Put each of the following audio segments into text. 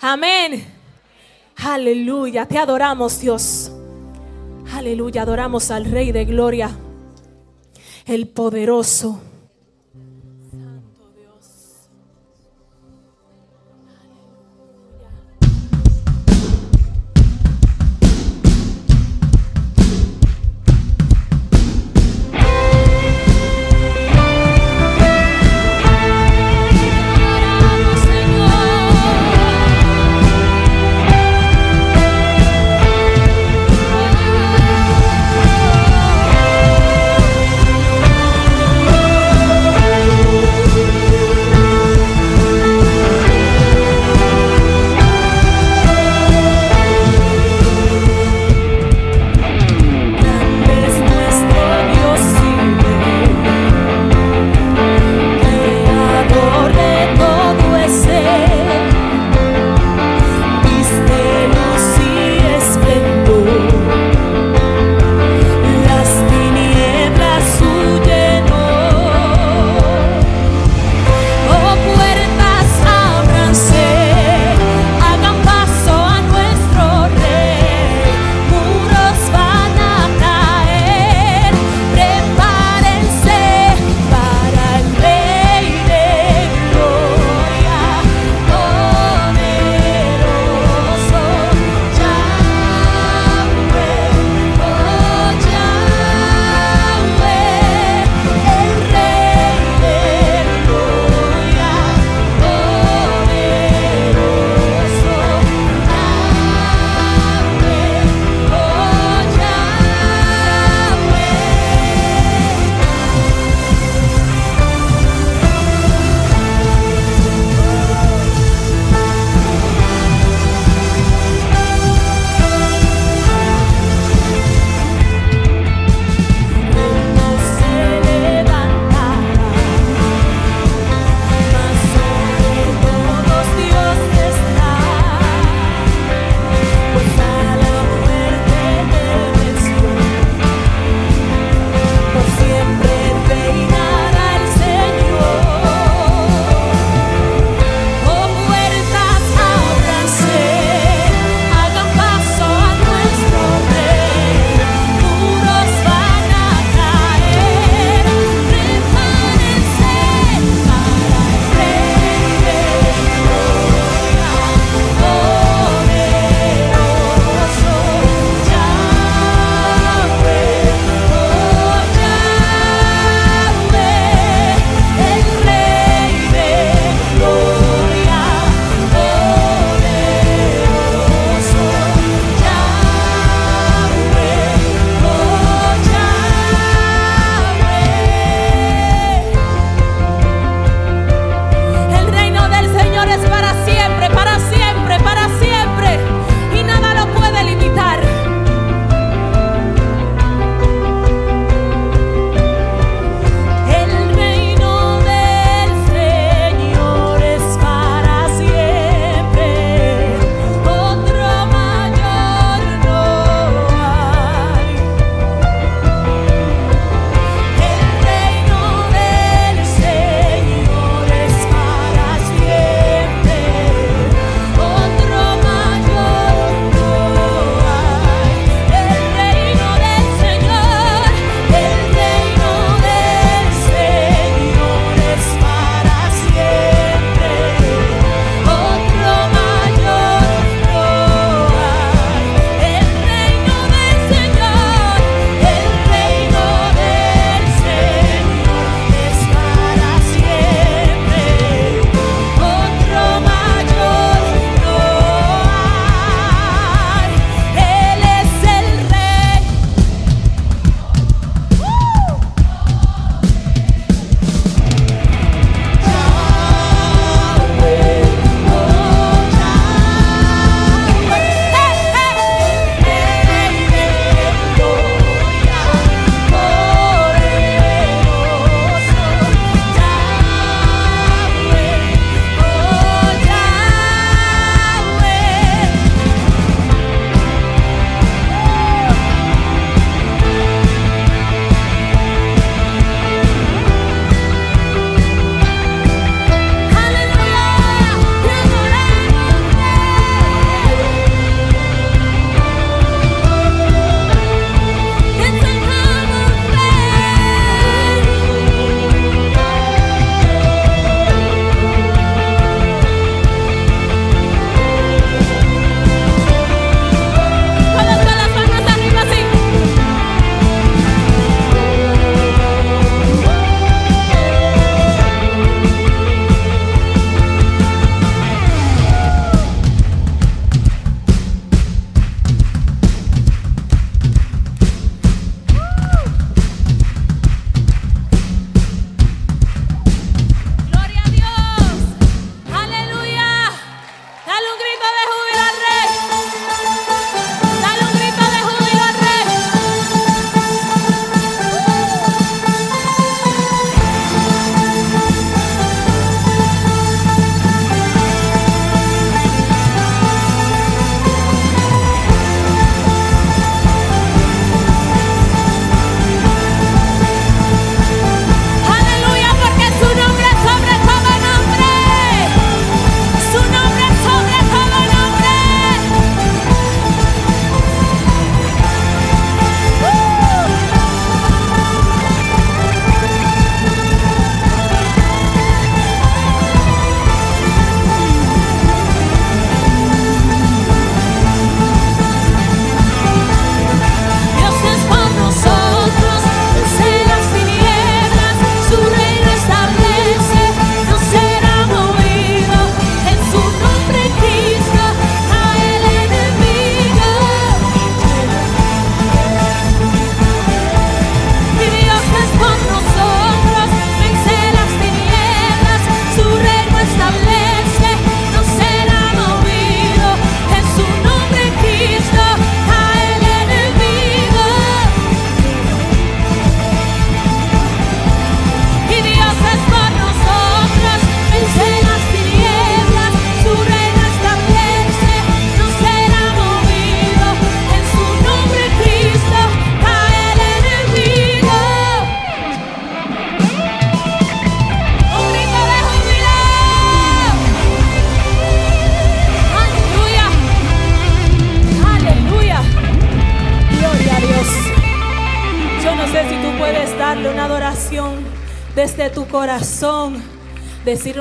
Amén. Aleluya. Te adoramos, Dios. Aleluya. Adoramos al Rey de Gloria. El poderoso.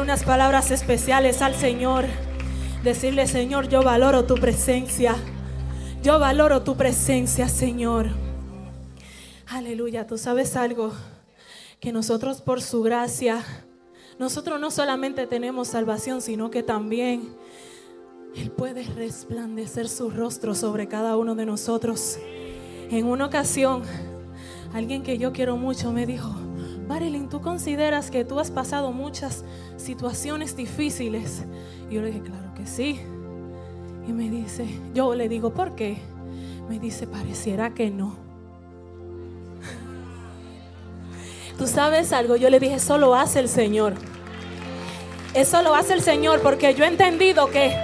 Unas palabras especiales al Señor. Decirle, Señor, yo valoro tu presencia. Yo valoro tu presencia, Señor. Aleluya, tú sabes algo, que nosotros por su gracia, nosotros no solamente tenemos salvación, sino que también Él puede resplandecer su rostro sobre cada uno de nosotros. En una ocasión, alguien que yo quiero mucho me dijo, Marilyn, ¿tú consideras que tú has pasado muchas situaciones difíciles? Y yo le dije, claro que sí. Y me dice, yo le digo, ¿por qué? Me dice, pareciera que no. Tú sabes algo, yo le dije, eso lo hace el Señor. Eso lo hace el Señor porque yo he entendido que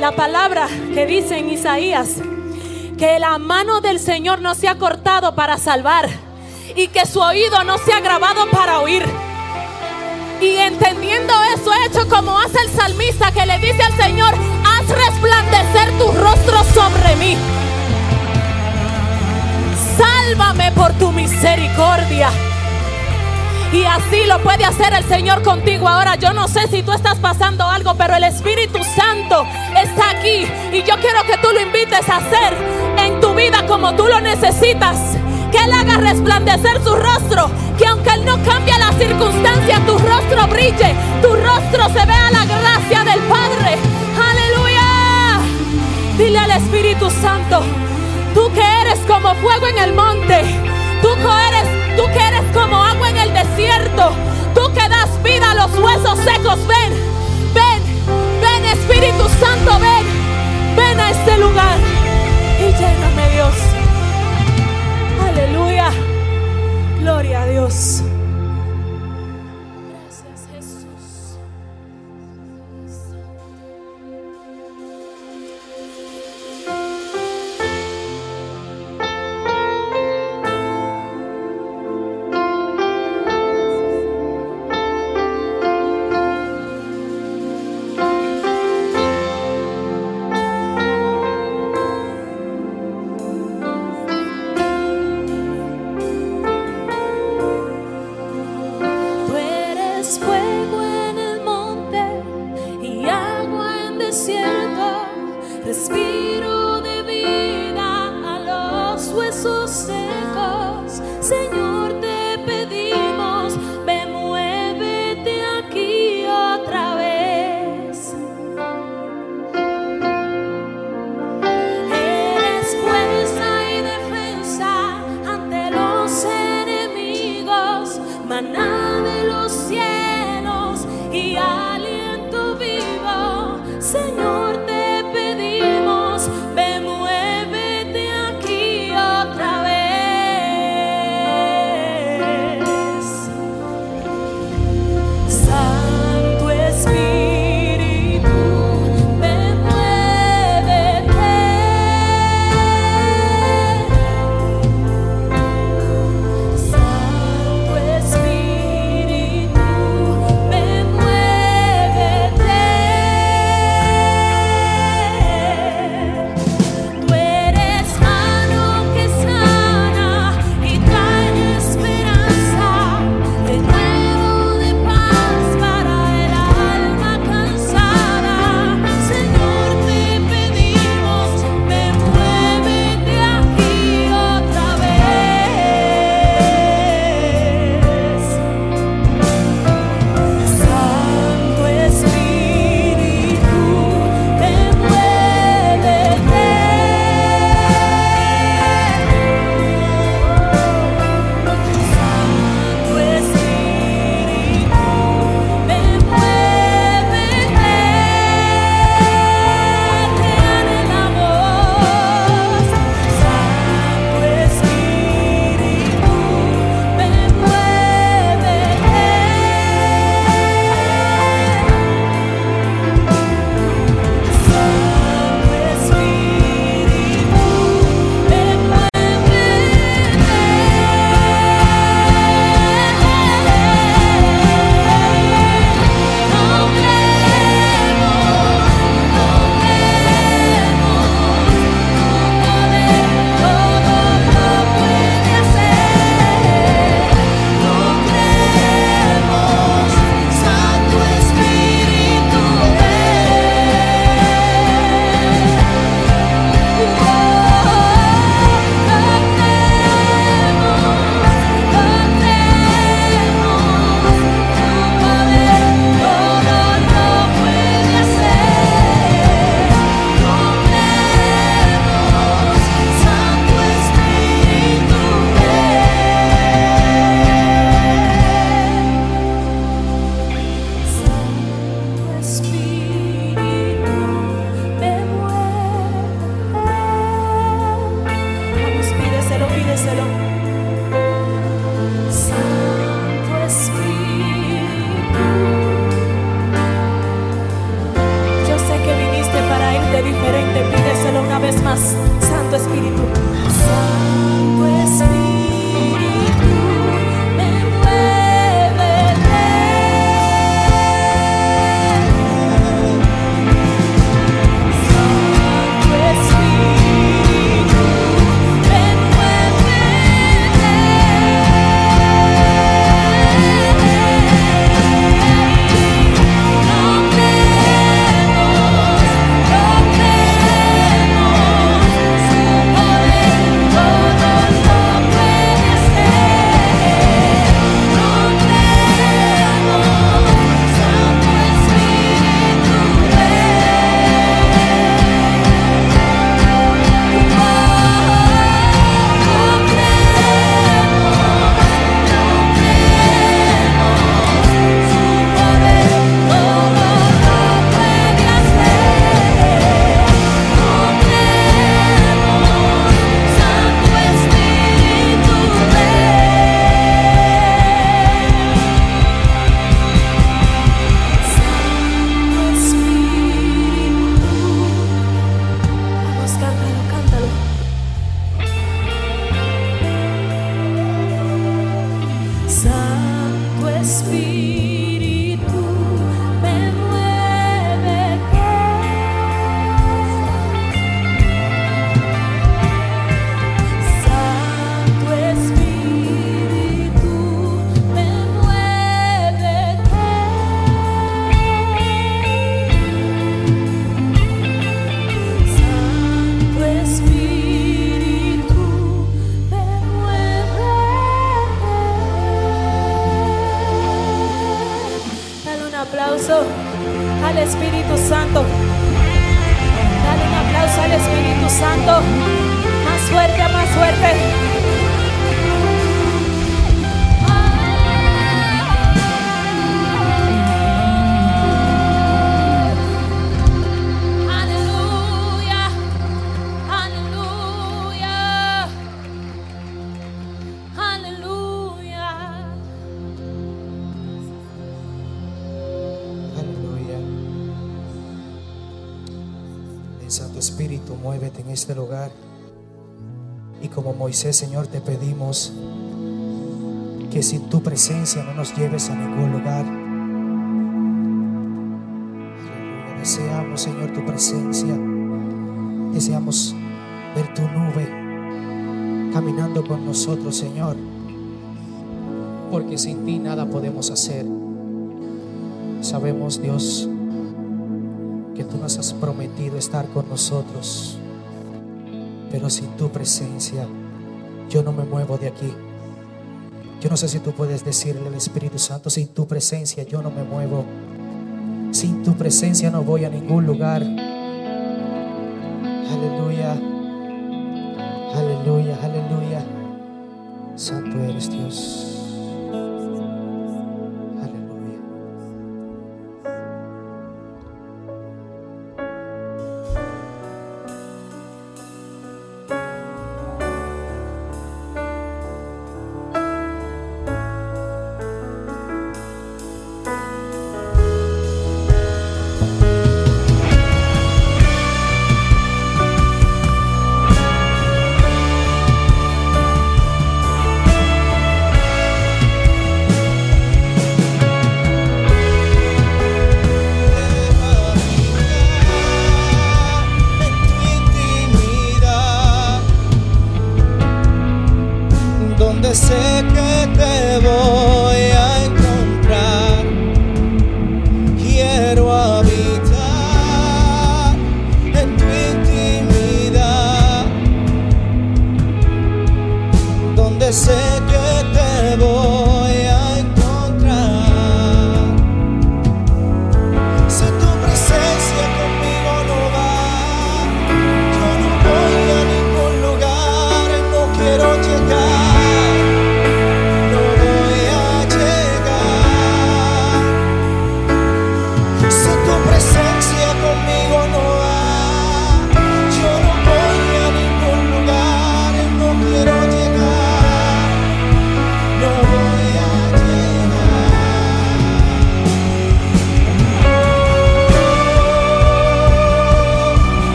la palabra que dice en Isaías, que la mano del Señor no se ha cortado para salvar y que su oído no se ha grabado para oír. Y entendiendo eso, he hecho como hace el salmista que le dice al Señor, haz resplandecer tu rostro sobre mí. Sálvame por tu misericordia. Y así lo puede hacer el Señor contigo ahora. Yo no sé si tú estás pasando algo, pero el Espíritu Santo está aquí. Y yo quiero que tú lo invites a hacer en tu vida como tú lo necesitas. Que Él haga resplandecer su rostro. Que aunque Él no cambie la circunstancia, tu rostro brille. Tu rostro se vea la gracia del Padre. Aleluya. Dile al Espíritu Santo, tú que eres como fuego en el monte. Tú que eres, tú que eres como agua en el desierto. Tú que das vida a los huesos secos. Ven, ven, ven Espíritu Santo, ven. Ven a este lugar y lléname Dios. Aleluya. Gloria a Dios. estar con nosotros, pero sin tu presencia yo no me muevo de aquí. Yo no sé si tú puedes decirle al Espíritu Santo, sin tu presencia yo no me muevo. Sin tu presencia no voy a ningún lugar. Aleluya. Aleluya, aleluya. Santo eres Dios.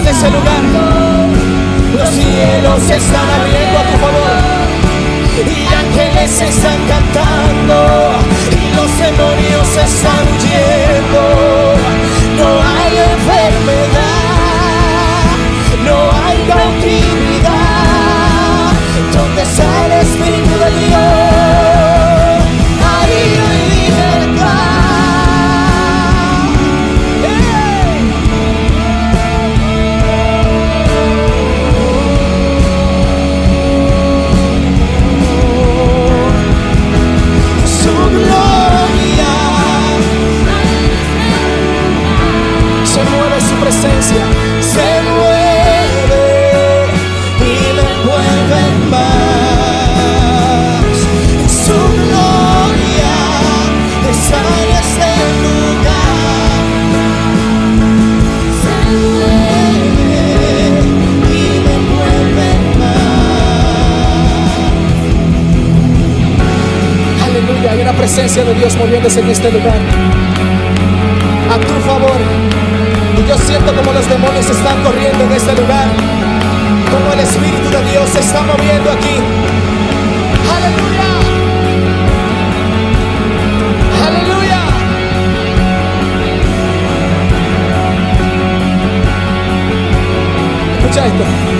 de ese lugar. Los cielos están abriendo a tu favor. Y ángeles están cantando. Y los demonios están huyendo. No hay enfermedad. No hay cautividad. ¿Dónde está el Espíritu? presencia de Dios moviéndose en este lugar. A tu favor. Y yo siento como los demonios están corriendo en este lugar. Como el Espíritu de Dios se está moviendo aquí. Aleluya. ¡Aleluya! Escucha esto.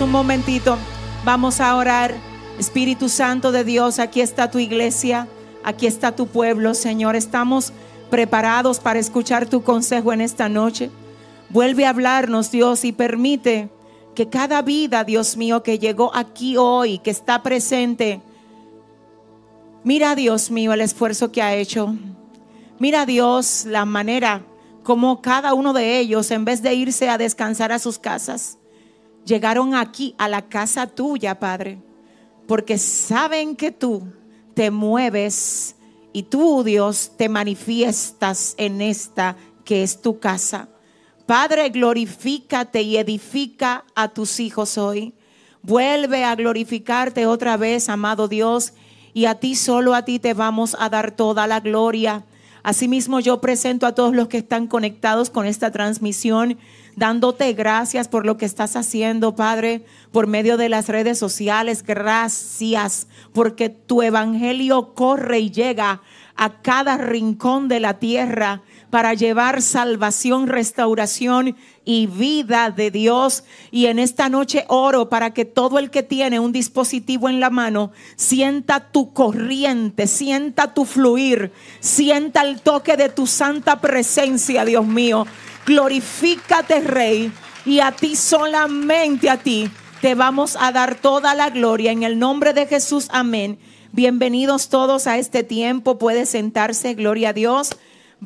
Un momentito. Vamos a orar. Espíritu Santo de Dios, aquí está tu iglesia. Aquí está tu pueblo, Señor. Estamos preparados para escuchar tu consejo en esta noche. Vuelve a hablarnos, Dios, y permite que cada vida, Dios mío, que llegó aquí hoy, que está presente, mira, Dios mío, el esfuerzo que ha hecho. Mira, Dios, la manera como cada uno de ellos, en vez de irse a descansar a sus casas, llegaron aquí a la casa tuya, Padre, porque saben que tú te mueves y tú, Dios, te manifiestas en esta que es tu casa. Padre, glorifícate y edifica a tus hijos hoy. Vuelve a glorificarte otra vez, amado Dios, y a ti solo a ti te vamos a dar toda la gloria. Asimismo, yo presento a todos los que están conectados con esta transmisión, dándote gracias por lo que estás haciendo, Padre, por medio de las redes sociales. Gracias, porque tu evangelio corre y llega a cada rincón de la tierra para llevar salvación, restauración y vida de Dios. Y en esta noche oro para que todo el que tiene un dispositivo en la mano sienta tu corriente, sienta tu fluir, sienta el toque de tu santa presencia, Dios mío. Glorifícate, Rey, y a ti solamente a ti te vamos a dar toda la gloria en el nombre de Jesús. Amén. Bienvenidos todos a este tiempo. Puede sentarse, gloria a Dios.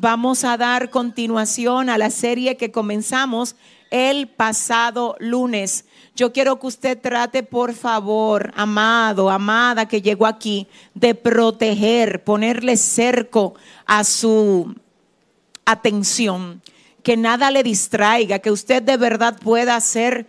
Vamos a dar continuación a la serie que comenzamos el pasado lunes. Yo quiero que usted trate, por favor, amado, amada que llegó aquí, de proteger, ponerle cerco a su atención, que nada le distraiga, que usted de verdad pueda ser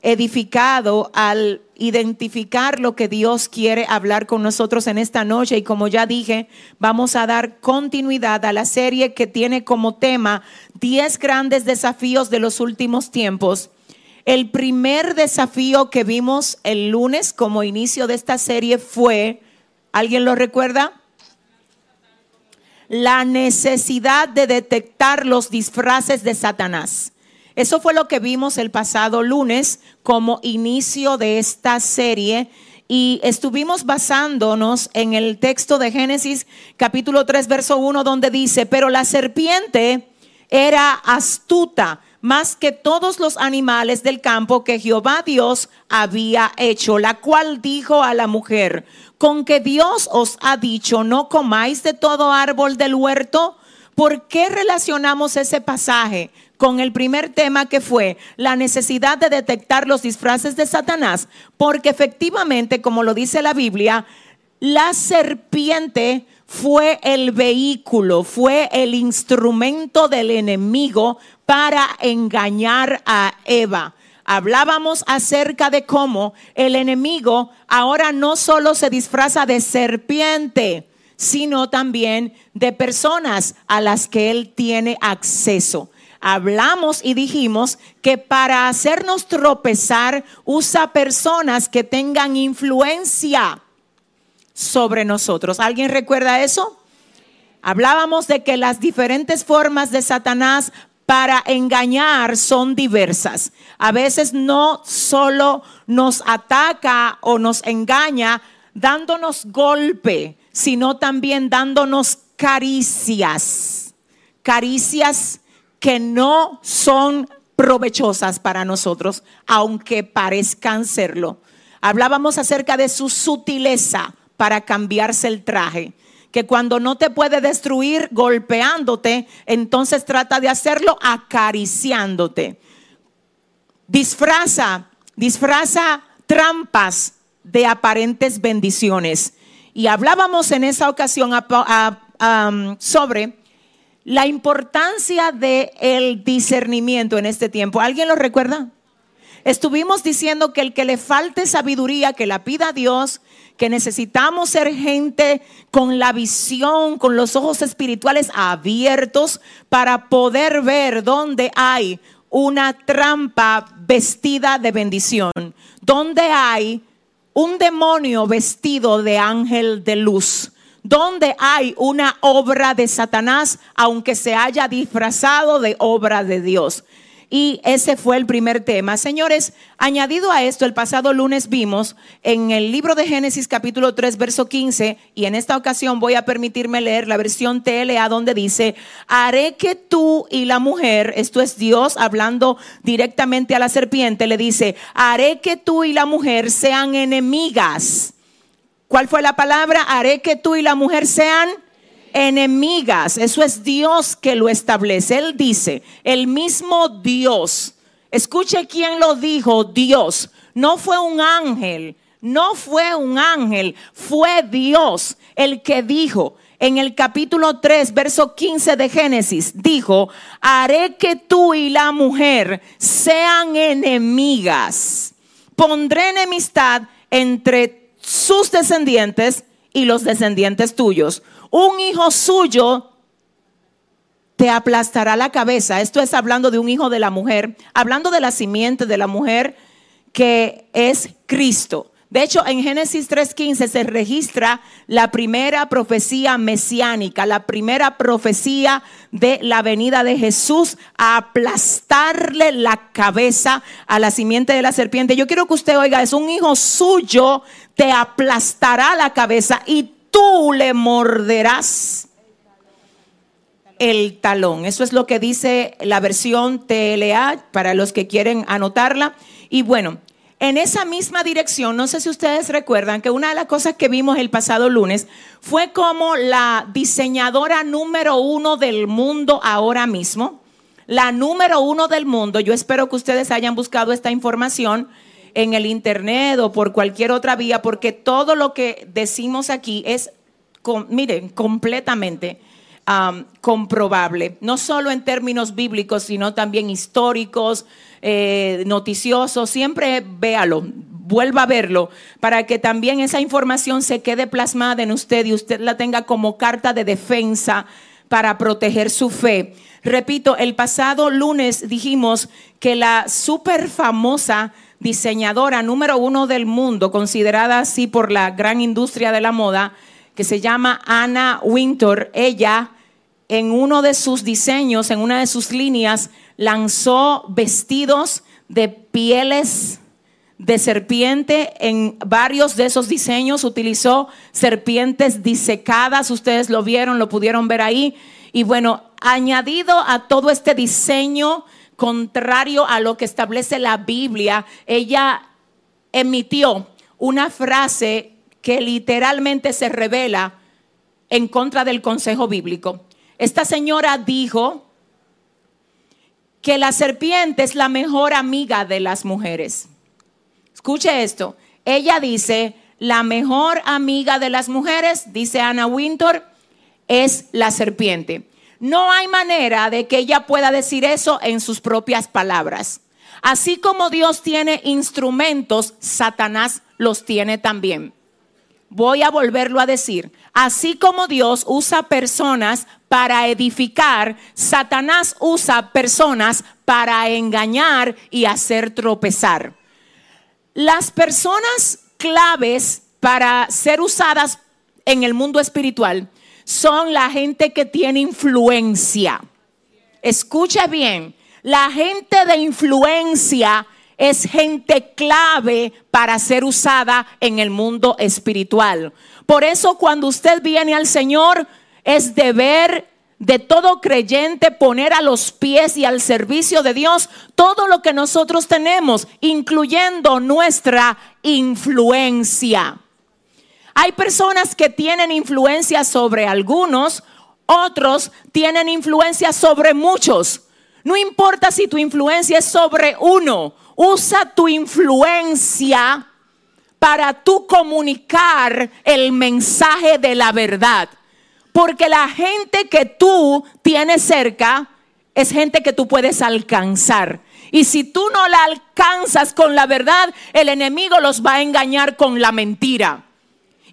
edificado al identificar lo que Dios quiere hablar con nosotros en esta noche. Y como ya dije, vamos a dar continuidad a la serie que tiene como tema 10 grandes desafíos de los últimos tiempos. El primer desafío que vimos el lunes como inicio de esta serie fue, ¿alguien lo recuerda? La necesidad de detectar los disfraces de Satanás. Eso fue lo que vimos el pasado lunes como inicio de esta serie y estuvimos basándonos en el texto de Génesis capítulo 3 verso 1 donde dice, pero la serpiente era astuta más que todos los animales del campo que Jehová Dios había hecho, la cual dijo a la mujer, con que Dios os ha dicho, no comáis de todo árbol del huerto. ¿Por qué relacionamos ese pasaje con el primer tema que fue la necesidad de detectar los disfraces de Satanás, porque efectivamente, como lo dice la Biblia, la serpiente fue el vehículo, fue el instrumento del enemigo para engañar a Eva. Hablábamos acerca de cómo el enemigo ahora no solo se disfraza de serpiente, sino también de personas a las que él tiene acceso hablamos y dijimos que para hacernos tropezar usa personas que tengan influencia sobre nosotros. ¿Alguien recuerda eso? Hablábamos de que las diferentes formas de Satanás para engañar son diversas. A veces no solo nos ataca o nos engaña dándonos golpe, sino también dándonos caricias. Caricias que no son provechosas para nosotros, aunque parezcan serlo. Hablábamos acerca de su sutileza para cambiarse el traje, que cuando no te puede destruir golpeándote, entonces trata de hacerlo acariciándote. Disfraza, disfraza trampas de aparentes bendiciones. Y hablábamos en esa ocasión sobre la importancia del el discernimiento en este tiempo. ¿Alguien lo recuerda? Estuvimos diciendo que el que le falte sabiduría, que la pida a Dios, que necesitamos ser gente con la visión, con los ojos espirituales abiertos para poder ver dónde hay una trampa vestida de bendición, donde hay un demonio vestido de ángel de luz, donde hay una obra de Satanás, aunque se haya disfrazado de obra de Dios. Y ese fue el primer tema. Señores, añadido a esto, el pasado lunes vimos en el libro de Génesis capítulo 3, verso 15, y en esta ocasión voy a permitirme leer la versión TLA donde dice, haré que tú y la mujer, esto es Dios hablando directamente a la serpiente, le dice, haré que tú y la mujer sean enemigas. ¿Cuál fue la palabra? Haré que tú y la mujer sean enemigas. Eso es Dios que lo establece. Él dice, el mismo Dios. Escuche quién lo dijo, Dios. No fue un ángel, no fue un ángel, fue Dios el que dijo en el capítulo 3, verso 15 de Génesis, dijo, haré que tú y la mujer sean enemigas. Pondré enemistad entre sus descendientes y los descendientes tuyos un hijo suyo te aplastará la cabeza. Esto es hablando de un hijo de la mujer, hablando de la simiente de la mujer que es Cristo. De hecho, en Génesis 3.15 se registra la primera profecía mesiánica, la primera profecía de la venida de Jesús a aplastarle la cabeza a la simiente de la serpiente. Yo quiero que usted oiga, es un hijo suyo, te aplastará la cabeza y tú le morderás el talón. Eso es lo que dice la versión TLA para los que quieren anotarla. Y bueno, en esa misma dirección, no sé si ustedes recuerdan que una de las cosas que vimos el pasado lunes fue como la diseñadora número uno del mundo ahora mismo, la número uno del mundo, yo espero que ustedes hayan buscado esta información en el internet o por cualquier otra vía, porque todo lo que decimos aquí es, miren, completamente comprobable, no solo en términos bíblicos, sino también históricos, eh, noticiosos. Siempre véalo, vuelva a verlo, para que también esa información se quede plasmada en usted y usted la tenga como carta de defensa para proteger su fe. Repito, el pasado lunes dijimos que la súper famosa diseñadora número uno del mundo, considerada así por la gran industria de la moda, que se llama Anna Winter, ella en uno de sus diseños, en una de sus líneas, lanzó vestidos de pieles de serpiente. En varios de esos diseños utilizó serpientes disecadas, ustedes lo vieron, lo pudieron ver ahí. Y bueno, añadido a todo este diseño, contrario a lo que establece la Biblia, ella emitió una frase que literalmente se revela en contra del consejo bíblico. Esta señora dijo que la serpiente es la mejor amiga de las mujeres. Escuche esto. Ella dice, la mejor amiga de las mujeres, dice Ana Winter, es la serpiente. No hay manera de que ella pueda decir eso en sus propias palabras. Así como Dios tiene instrumentos, Satanás los tiene también. Voy a volverlo a decir. Así como Dios usa personas para edificar, Satanás usa personas para engañar y hacer tropezar. Las personas claves para ser usadas en el mundo espiritual son la gente que tiene influencia. Escucha bien, la gente de influencia es gente clave para ser usada en el mundo espiritual. Por eso cuando usted viene al Señor, es deber de todo creyente poner a los pies y al servicio de Dios todo lo que nosotros tenemos, incluyendo nuestra influencia. Hay personas que tienen influencia sobre algunos, otros tienen influencia sobre muchos. No importa si tu influencia es sobre uno, usa tu influencia para tú comunicar el mensaje de la verdad. Porque la gente que tú tienes cerca es gente que tú puedes alcanzar. Y si tú no la alcanzas con la verdad, el enemigo los va a engañar con la mentira.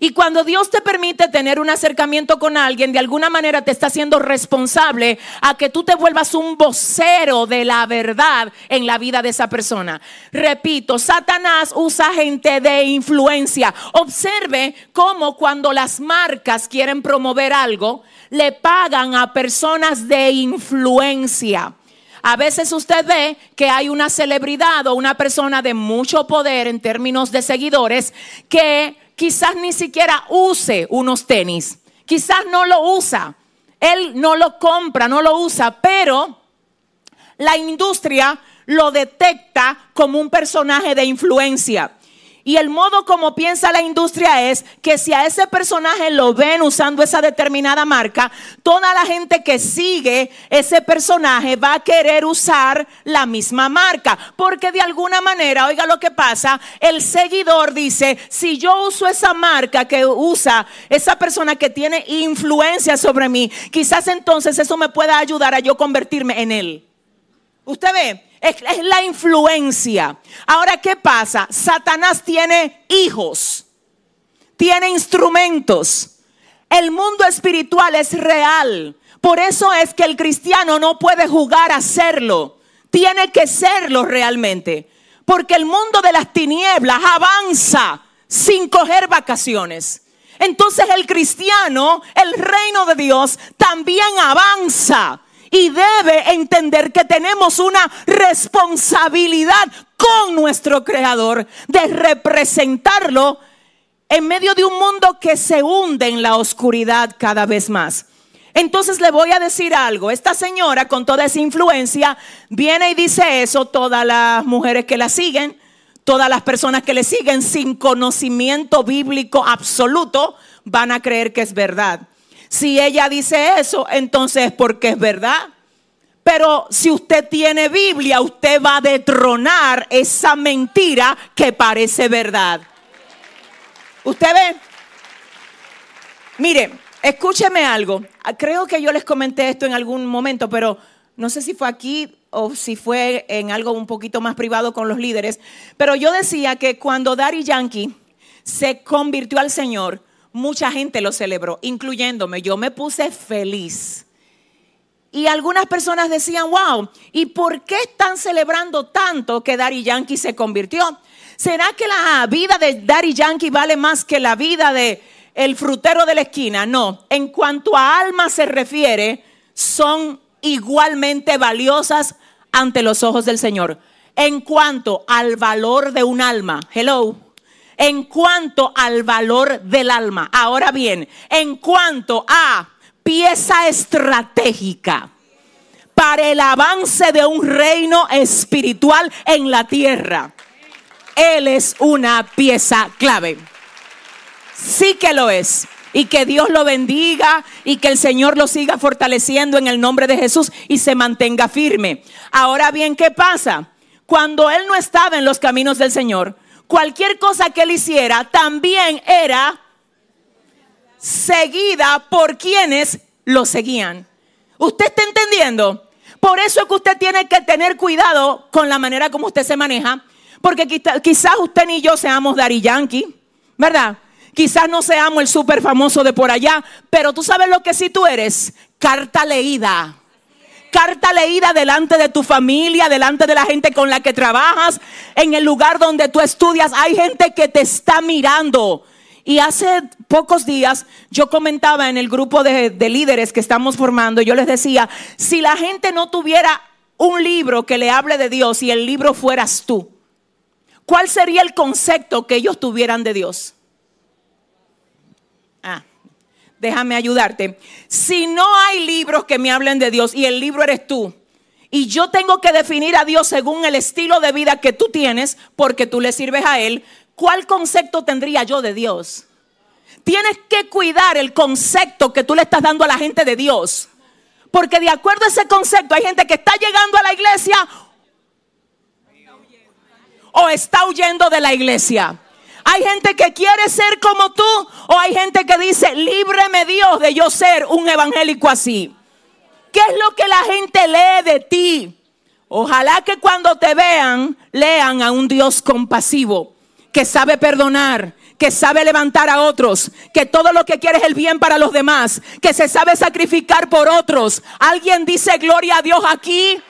Y cuando Dios te permite tener un acercamiento con alguien, de alguna manera te está haciendo responsable a que tú te vuelvas un vocero de la verdad en la vida de esa persona. Repito, Satanás usa gente de influencia. Observe cómo cuando las marcas quieren promover algo, le pagan a personas de influencia. A veces usted ve que hay una celebridad o una persona de mucho poder en términos de seguidores que quizás ni siquiera use unos tenis, quizás no lo usa, él no lo compra, no lo usa, pero la industria lo detecta como un personaje de influencia. Y el modo como piensa la industria es que si a ese personaje lo ven usando esa determinada marca, toda la gente que sigue ese personaje va a querer usar la misma marca. Porque de alguna manera, oiga lo que pasa, el seguidor dice, si yo uso esa marca que usa esa persona que tiene influencia sobre mí, quizás entonces eso me pueda ayudar a yo convertirme en él. Usted ve, es, la influencia. Ahora, ¿qué pasa? Satanás tiene hijos, tiene instrumentos. El mundo espiritual es real. Por eso es que el cristiano no puede jugar a serlo. Tiene que serlo realmente. Porque el mundo de las tinieblas avanza sin coger vacaciones. Entonces el cristiano, el reino de Dios, también avanza y debe entender que tenemos una responsabilidad con nuestro Creador de representarlo en medio de un mundo que se hunde en la oscuridad cada vez más. Entonces le voy a decir algo. Esta señora con toda esa influencia viene y dice eso, todas las mujeres que la siguen, todas las personas que le siguen sin conocimiento bíblico absoluto, van a creer que es verdad. Si ella dice eso, entonces es porque es verdad. Pero si usted tiene Biblia, usted va a detronar esa mentira que parece verdad. ¿Usted ve? Mire, escúcheme algo. Creo que yo les comenté esto en algún momento, pero no sé si fue aquí o si fue en algo un poquito más privado con los líderes. Pero yo decía que cuando Daddy Yankee se convirtió al Señor, mucha gente lo celebró, incluyéndome. Yo me puse feliz. Y algunas personas decían, wow, ¿y por qué están celebrando tanto que Daddy Yankee se convirtió? ¿Será que la vida de Daddy Yankee vale más que la vida de el frutero de la esquina? No, en cuanto a alma se refiere, son igualmente valiosas ante los ojos del Señor. En cuanto al valor de un alma, hello, en cuanto al valor del alma. Ahora bien, en cuanto a pieza estratégica para el avance de un reino espiritual en la tierra. Él es una pieza clave. Sí que lo es. Y que Dios lo bendiga y que el Señor lo siga fortaleciendo en el nombre de Jesús y se mantenga firme. Ahora bien, ¿qué pasa? Cuando Él no estaba en los caminos del Señor, cualquier cosa que él hiciera también era seguida por quienes lo seguían. ¿Usted está entendiendo? Por eso es que usted tiene que tener cuidado con la manera como usted se maneja, porque quizás usted ni yo seamos Dari Yankee, ¿verdad? Quizás no seamos el súper famoso de por allá, pero tú sabes lo que sí tú eres, carta leída carta leída delante de tu familia, delante de la gente con la que trabajas, en el lugar donde tú estudias. Hay gente que te está mirando. Y hace pocos días yo comentaba en el grupo de, líderes que estamos formando, yo les decía, si la gente no tuviera un libro que le hable de Dios y el libro fueras tú, ¿cuál sería el concepto que ellos tuvieran de Dios? Ah, déjame ayudarte. Si no hay libros que me hablen de Dios y el libro eres tú, y yo tengo que definir a Dios según el estilo de vida que tú tienes, porque tú le sirves a Él, ¿cuál concepto tendría yo de Dios? Tienes que cuidar el concepto que tú le estás dando a la gente de Dios. Porque de acuerdo a ese concepto hay gente que está llegando a la iglesia o está huyendo de la iglesia. Hay gente que quiere ser como tú o hay gente que dice, líbreme Dios de yo ser un evangélico así. ¿Qué es lo que la gente lee de ti? Ojalá que cuando te vean, lean a un Dios compasivo, que sabe perdonar, que sabe levantar a otros, que todo lo que quiere es el bien para los demás, que se sabe sacrificar por otros. ¿Alguien dice gloria a Dios aquí?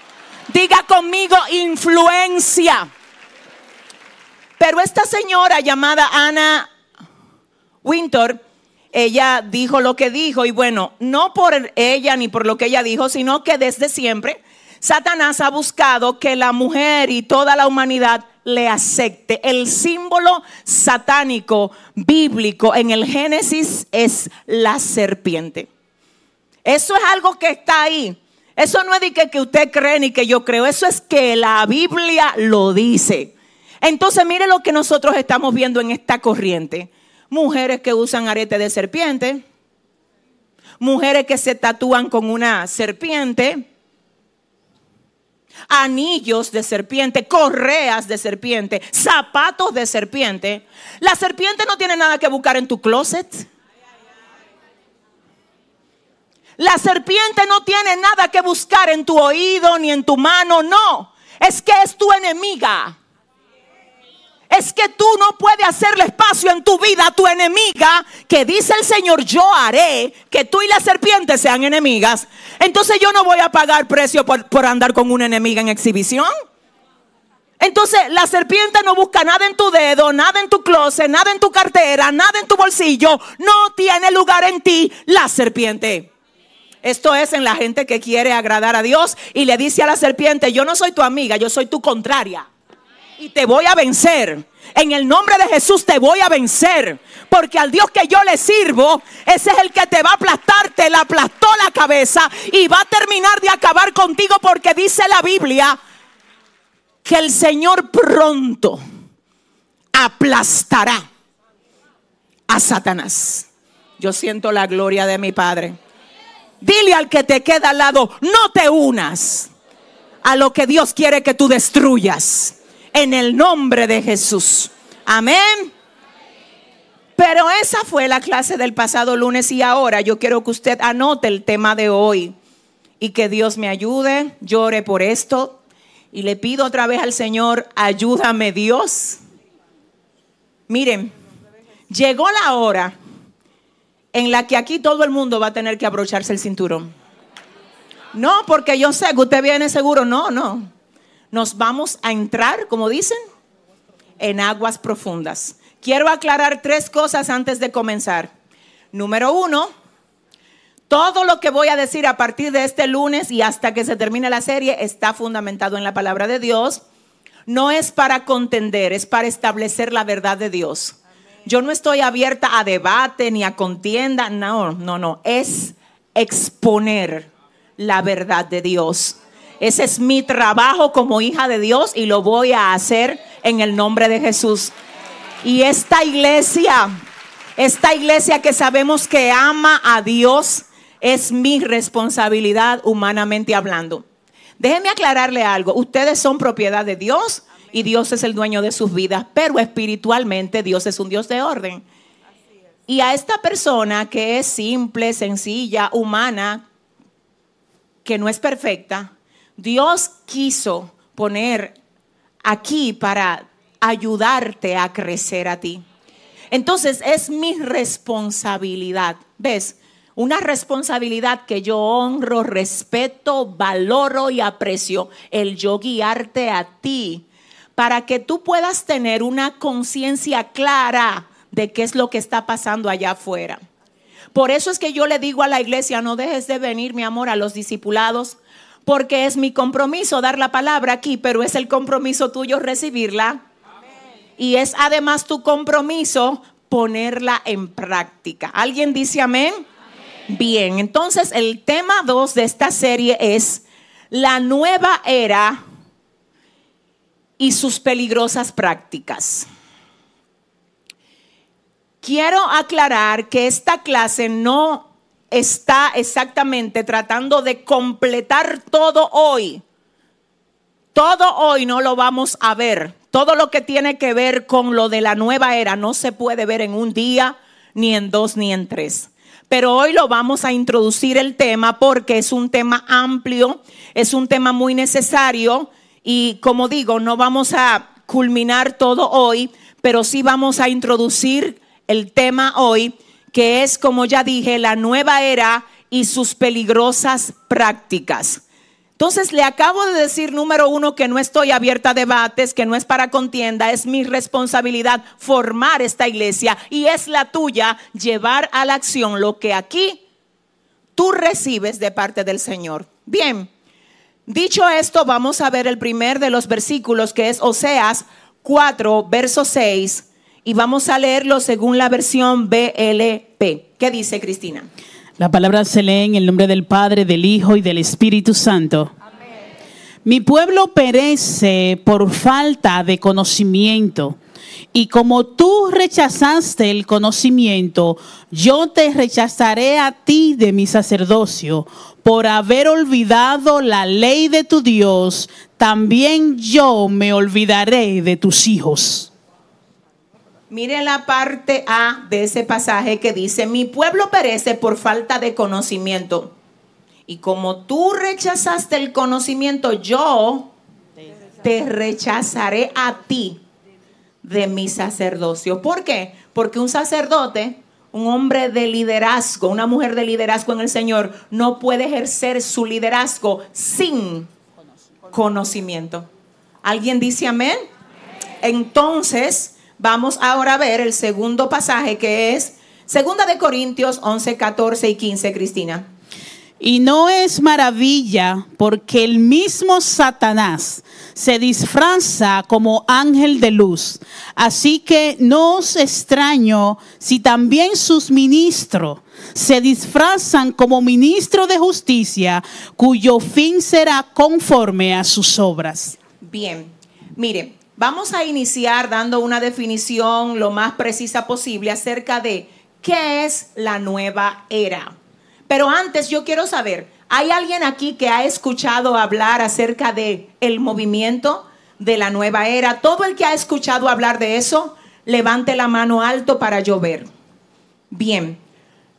Diga conmigo influencia. Pero esta señora llamada Ana Winter, ella dijo lo que dijo y bueno, no por ella ni por lo que ella dijo, sino que desde siempre Satanás ha buscado que la mujer y toda la humanidad le acepte. El símbolo satánico bíblico en el Génesis es la serpiente. Eso es algo que está ahí. Eso no es de que, que usted cree ni que yo creo. Eso es que la Biblia lo dice. Entonces mire lo que nosotros estamos viendo en esta corriente. Mujeres que usan arete de serpiente. Mujeres que se tatúan con una serpiente anillos de serpiente, correas de serpiente, zapatos de serpiente. La serpiente no tiene nada que buscar en tu closet. La serpiente no tiene nada que buscar en tu oído ni en tu mano, no. Es que es tu enemiga es que tú no puedes hacerle espacio en tu vida a tu enemiga, que dice el Señor, yo haré que tú y la serpiente sean enemigas. Entonces yo no voy a pagar precio por, andar con una enemiga en exhibición. Entonces la serpiente no busca nada en tu dedo, nada en tu closet, nada en tu cartera, nada en tu bolsillo. No tiene lugar en ti la serpiente. Esto es en la gente que quiere agradar a Dios y le dice a la serpiente, yo no soy tu amiga, yo soy tu contraria y te voy a vencer. En el nombre de Jesús te voy a vencer. Porque al Dios que yo le sirvo, ese es el que te va a aplastar, te la aplastó la cabeza y va a terminar de acabar contigo porque dice la Biblia que el Señor pronto aplastará a Satanás. Yo siento la gloria de mi Padre. Dile al que te queda al lado, no te unas a lo que Dios quiere que tú destruyas en el nombre de Jesús. Amén. Pero esa fue la clase del pasado lunes y ahora yo quiero que usted anote el tema de hoy y que Dios me ayude, llore por esto y le pido otra vez al Señor, ayúdame Dios. Miren, llegó la hora en la que aquí todo el mundo va a tener que abrocharse el cinturón. No, porque yo sé que usted viene seguro, no, no nos vamos a entrar, como dicen, en aguas profundas. Quiero aclarar tres cosas antes de comenzar. Número uno, todo lo que voy a decir a partir de este lunes y hasta que se termine la serie está fundamentado en la palabra de Dios. No es para contender, es para establecer la verdad de Dios. Yo no estoy abierta a debate ni a contienda, no, no, no, es exponer la verdad de Dios. Ese es mi trabajo como hija de Dios y lo voy a hacer en el nombre de Jesús. Y esta iglesia, esta iglesia que sabemos que ama a Dios, es mi responsabilidad humanamente hablando. Déjenme aclararle algo. Ustedes son propiedad de Dios y Dios es el dueño de sus vidas, pero espiritualmente Dios es un Dios de orden. Y a esta persona que es simple, sencilla, humana, que no es perfecta, Dios quiso poner aquí para ayudarte a crecer a ti. Entonces es mi responsabilidad, ¿ves? Una responsabilidad que yo honro, respeto, valoro y aprecio, el yo guiarte a ti para que tú puedas tener una conciencia clara de qué es lo que está pasando allá afuera. Por eso es que yo le digo a la iglesia, no dejes de venir, mi amor, a los discipulados, porque es mi compromiso dar la palabra aquí, pero es el compromiso tuyo recibirla. Y es además tu compromiso ponerla en práctica. ¿Alguien dice amén? Bien, entonces el tema 2 de esta serie es la nueva era y sus peligrosas prácticas. Quiero aclarar que esta clase no está exactamente tratando de completar todo hoy. Todo hoy no lo vamos a ver. Todo lo que tiene que ver con lo de la nueva era no se puede ver en un día, ni en dos, ni en tres. Pero hoy lo vamos a introducir el tema porque es un tema amplio, es un tema muy necesario y como digo, no vamos a culminar todo hoy, pero sí vamos a introducir el tema hoy, que es, como ya dije, la nueva era y sus peligrosas prácticas. Entonces le acabo de decir, número uno, que no estoy abierta a debates, que no es para contienda, es mi responsabilidad formar esta iglesia y es la tuya llevar a la acción lo que aquí tú recibes de parte del Señor. Bien, dicho esto, vamos a ver el primer de los versículos que es Oseas 4, verso 6, y vamos a leerlo según la versión BLP. ¿Qué dice Cristina? La palabra se lee en el nombre del Padre, del Hijo y del Espíritu Santo. Mi pueblo perece por falta de conocimiento. Y como tú rechazaste el conocimiento, yo te rechazaré a ti de mi sacerdocio. Por haber olvidado la ley de tu Dios, también yo me olvidaré de tus hijos. Mire la parte A de ese pasaje que dice, mi pueblo perece por falta de conocimiento. Y como tú rechazaste el conocimiento, yo te rechazaré a ti de mi sacerdocio. ¿Por qué? Porque un sacerdote, un hombre de liderazgo, una mujer de liderazgo en el Señor, no puede ejercer su liderazgo sin conocimiento. ¿Alguien dice amén? Entonces, Vamos ahora a ver el segundo pasaje que es Segunda de Corintios 11, 14 y 15, Cristina. Y no es maravilla porque el mismo Satanás se disfraza como ángel de luz. Así que no os extraño si también sus ministros se disfrazan como ministros de justicia, cuyo fin será conforme a sus obras. Bien, mire, Vamos a iniciar dando una definición lo más precisa posible acerca de qué es la nueva era. Pero antes yo quiero saber, ¿hay alguien aquí que ha escuchado hablar acerca de el movimiento de la nueva era? Todo el que ha escuchado hablar de eso, levante la mano alto para yo ver. Bien.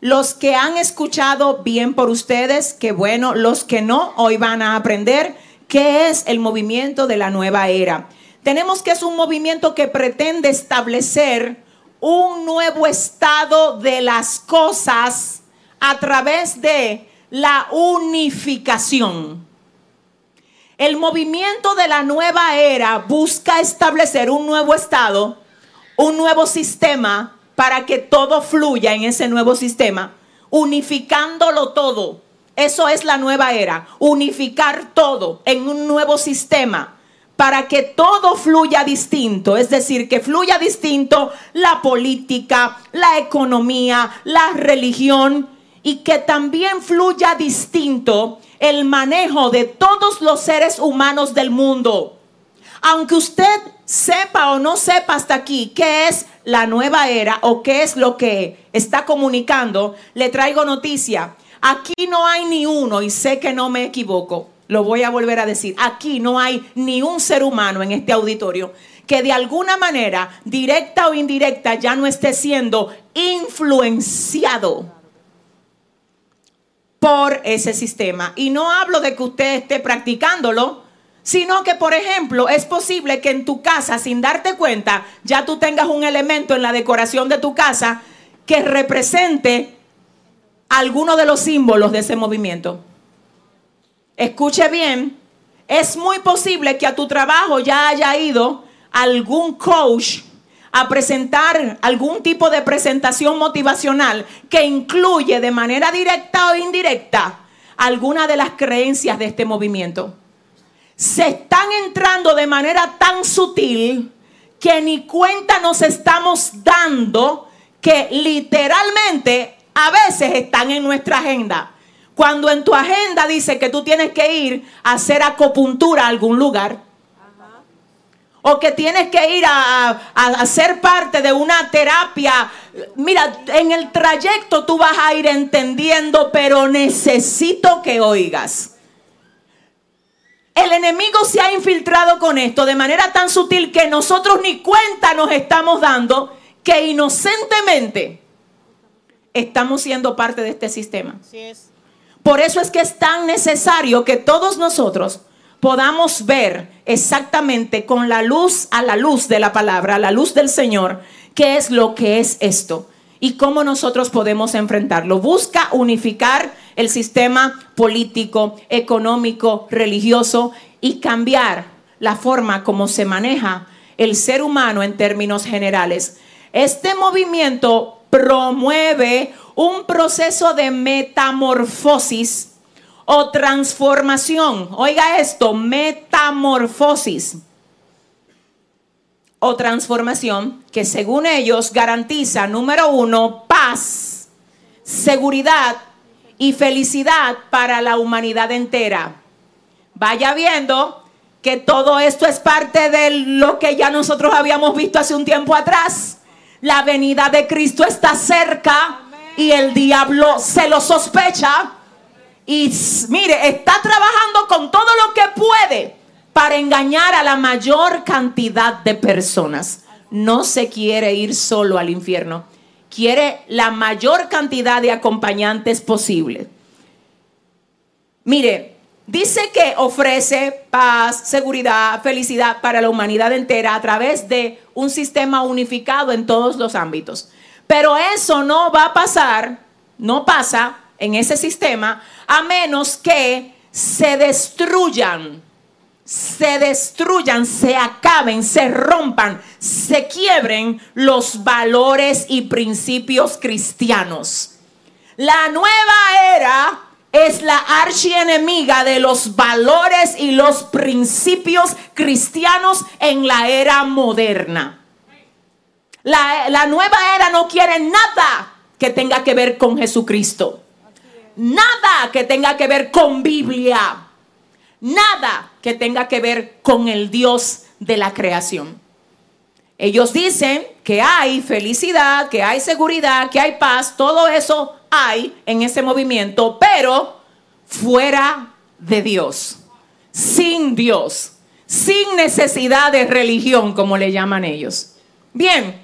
Los que han escuchado bien por ustedes, que bueno, los que no, hoy van a aprender qué es el movimiento de la nueva era. Tenemos que es un movimiento que pretende establecer un nuevo estado de las cosas a través de la unificación. El movimiento de la nueva era busca establecer un nuevo estado, un nuevo sistema para que todo fluya en ese nuevo sistema, unificándolo todo. Eso es la nueva era, unificar todo en un nuevo sistema para que todo fluya distinto, es decir, que fluya distinto la política, la economía, la religión y que también fluya distinto el manejo de todos los seres humanos del mundo. Aunque usted sepa o no sepa hasta aquí qué es la nueva era o qué es lo que está comunicando, le traigo noticia. Aquí no hay ni uno y sé que no me equivoco lo voy a volver a decir, aquí no hay ni un ser humano en este auditorio que de alguna manera, directa o indirecta, ya no esté siendo influenciado por ese sistema. Y no hablo de que usted esté practicándolo, sino que, por ejemplo, es posible que en tu casa, sin darte cuenta, ya tú tengas un elemento en la decoración de tu casa que represente alguno de los símbolos de ese movimiento. Escuche bien, es muy posible que a tu trabajo ya haya ido algún coach a presentar algún tipo de presentación motivacional que incluye de manera directa o indirecta alguna de las creencias de este movimiento. Se están entrando de manera tan sutil que ni cuenta nos estamos dando que literalmente a veces están en nuestra agenda. Cuando en tu agenda dice que tú tienes que ir a hacer acupuntura a algún lugar. O que tienes que ir a, a, ser parte de una terapia. Mira, en el trayecto tú vas a ir entendiendo, pero necesito que oigas. El enemigo se ha infiltrado con esto de manera tan sutil que nosotros ni cuenta nos estamos dando que inocentemente estamos siendo parte de este sistema. Así es. Por eso es que es tan necesario que todos nosotros podamos ver exactamente con la luz, a la luz de la palabra, a la luz del Señor, qué es lo que es esto y cómo nosotros podemos enfrentarlo. Busca unificar el sistema político, económico, religioso y cambiar la forma como se maneja el ser humano en términos generales. Este movimiento promueve un proceso de metamorfosis o transformación. Oiga esto, metamorfosis o transformación que según ellos garantiza, número uno, paz, seguridad y felicidad para la humanidad entera. Vaya viendo que todo esto es parte de lo que ya nosotros habíamos visto hace un tiempo atrás. La venida de Cristo está cerca y el diablo se lo sospecha. Y mire, está trabajando con todo lo que puede para engañar a la mayor cantidad de personas. No se quiere ir solo al infierno, quiere la mayor cantidad de acompañantes posible. Mire, dice que ofrece paz, seguridad, felicidad para la humanidad entera a través de un sistema unificado en todos los ámbitos. Pero eso no va a pasar, no pasa en ese sistema a menos que se destruyan se destruyan, se acaben, se rompan, se quiebren los valores y principios cristianos. La nueva era es la archienemiga de los valores y los principios cristianos en la era moderna. La, nueva era no quiere nada que tenga que ver con Jesucristo. Nada que tenga que ver con Biblia nada que tenga que ver con el Dios de la creación. Ellos dicen que hay felicidad, que hay seguridad, que hay paz, todo eso hay en ese movimiento, pero fuera de Dios, sin Dios, sin necesidad de religión, como le llaman ellos. Bien,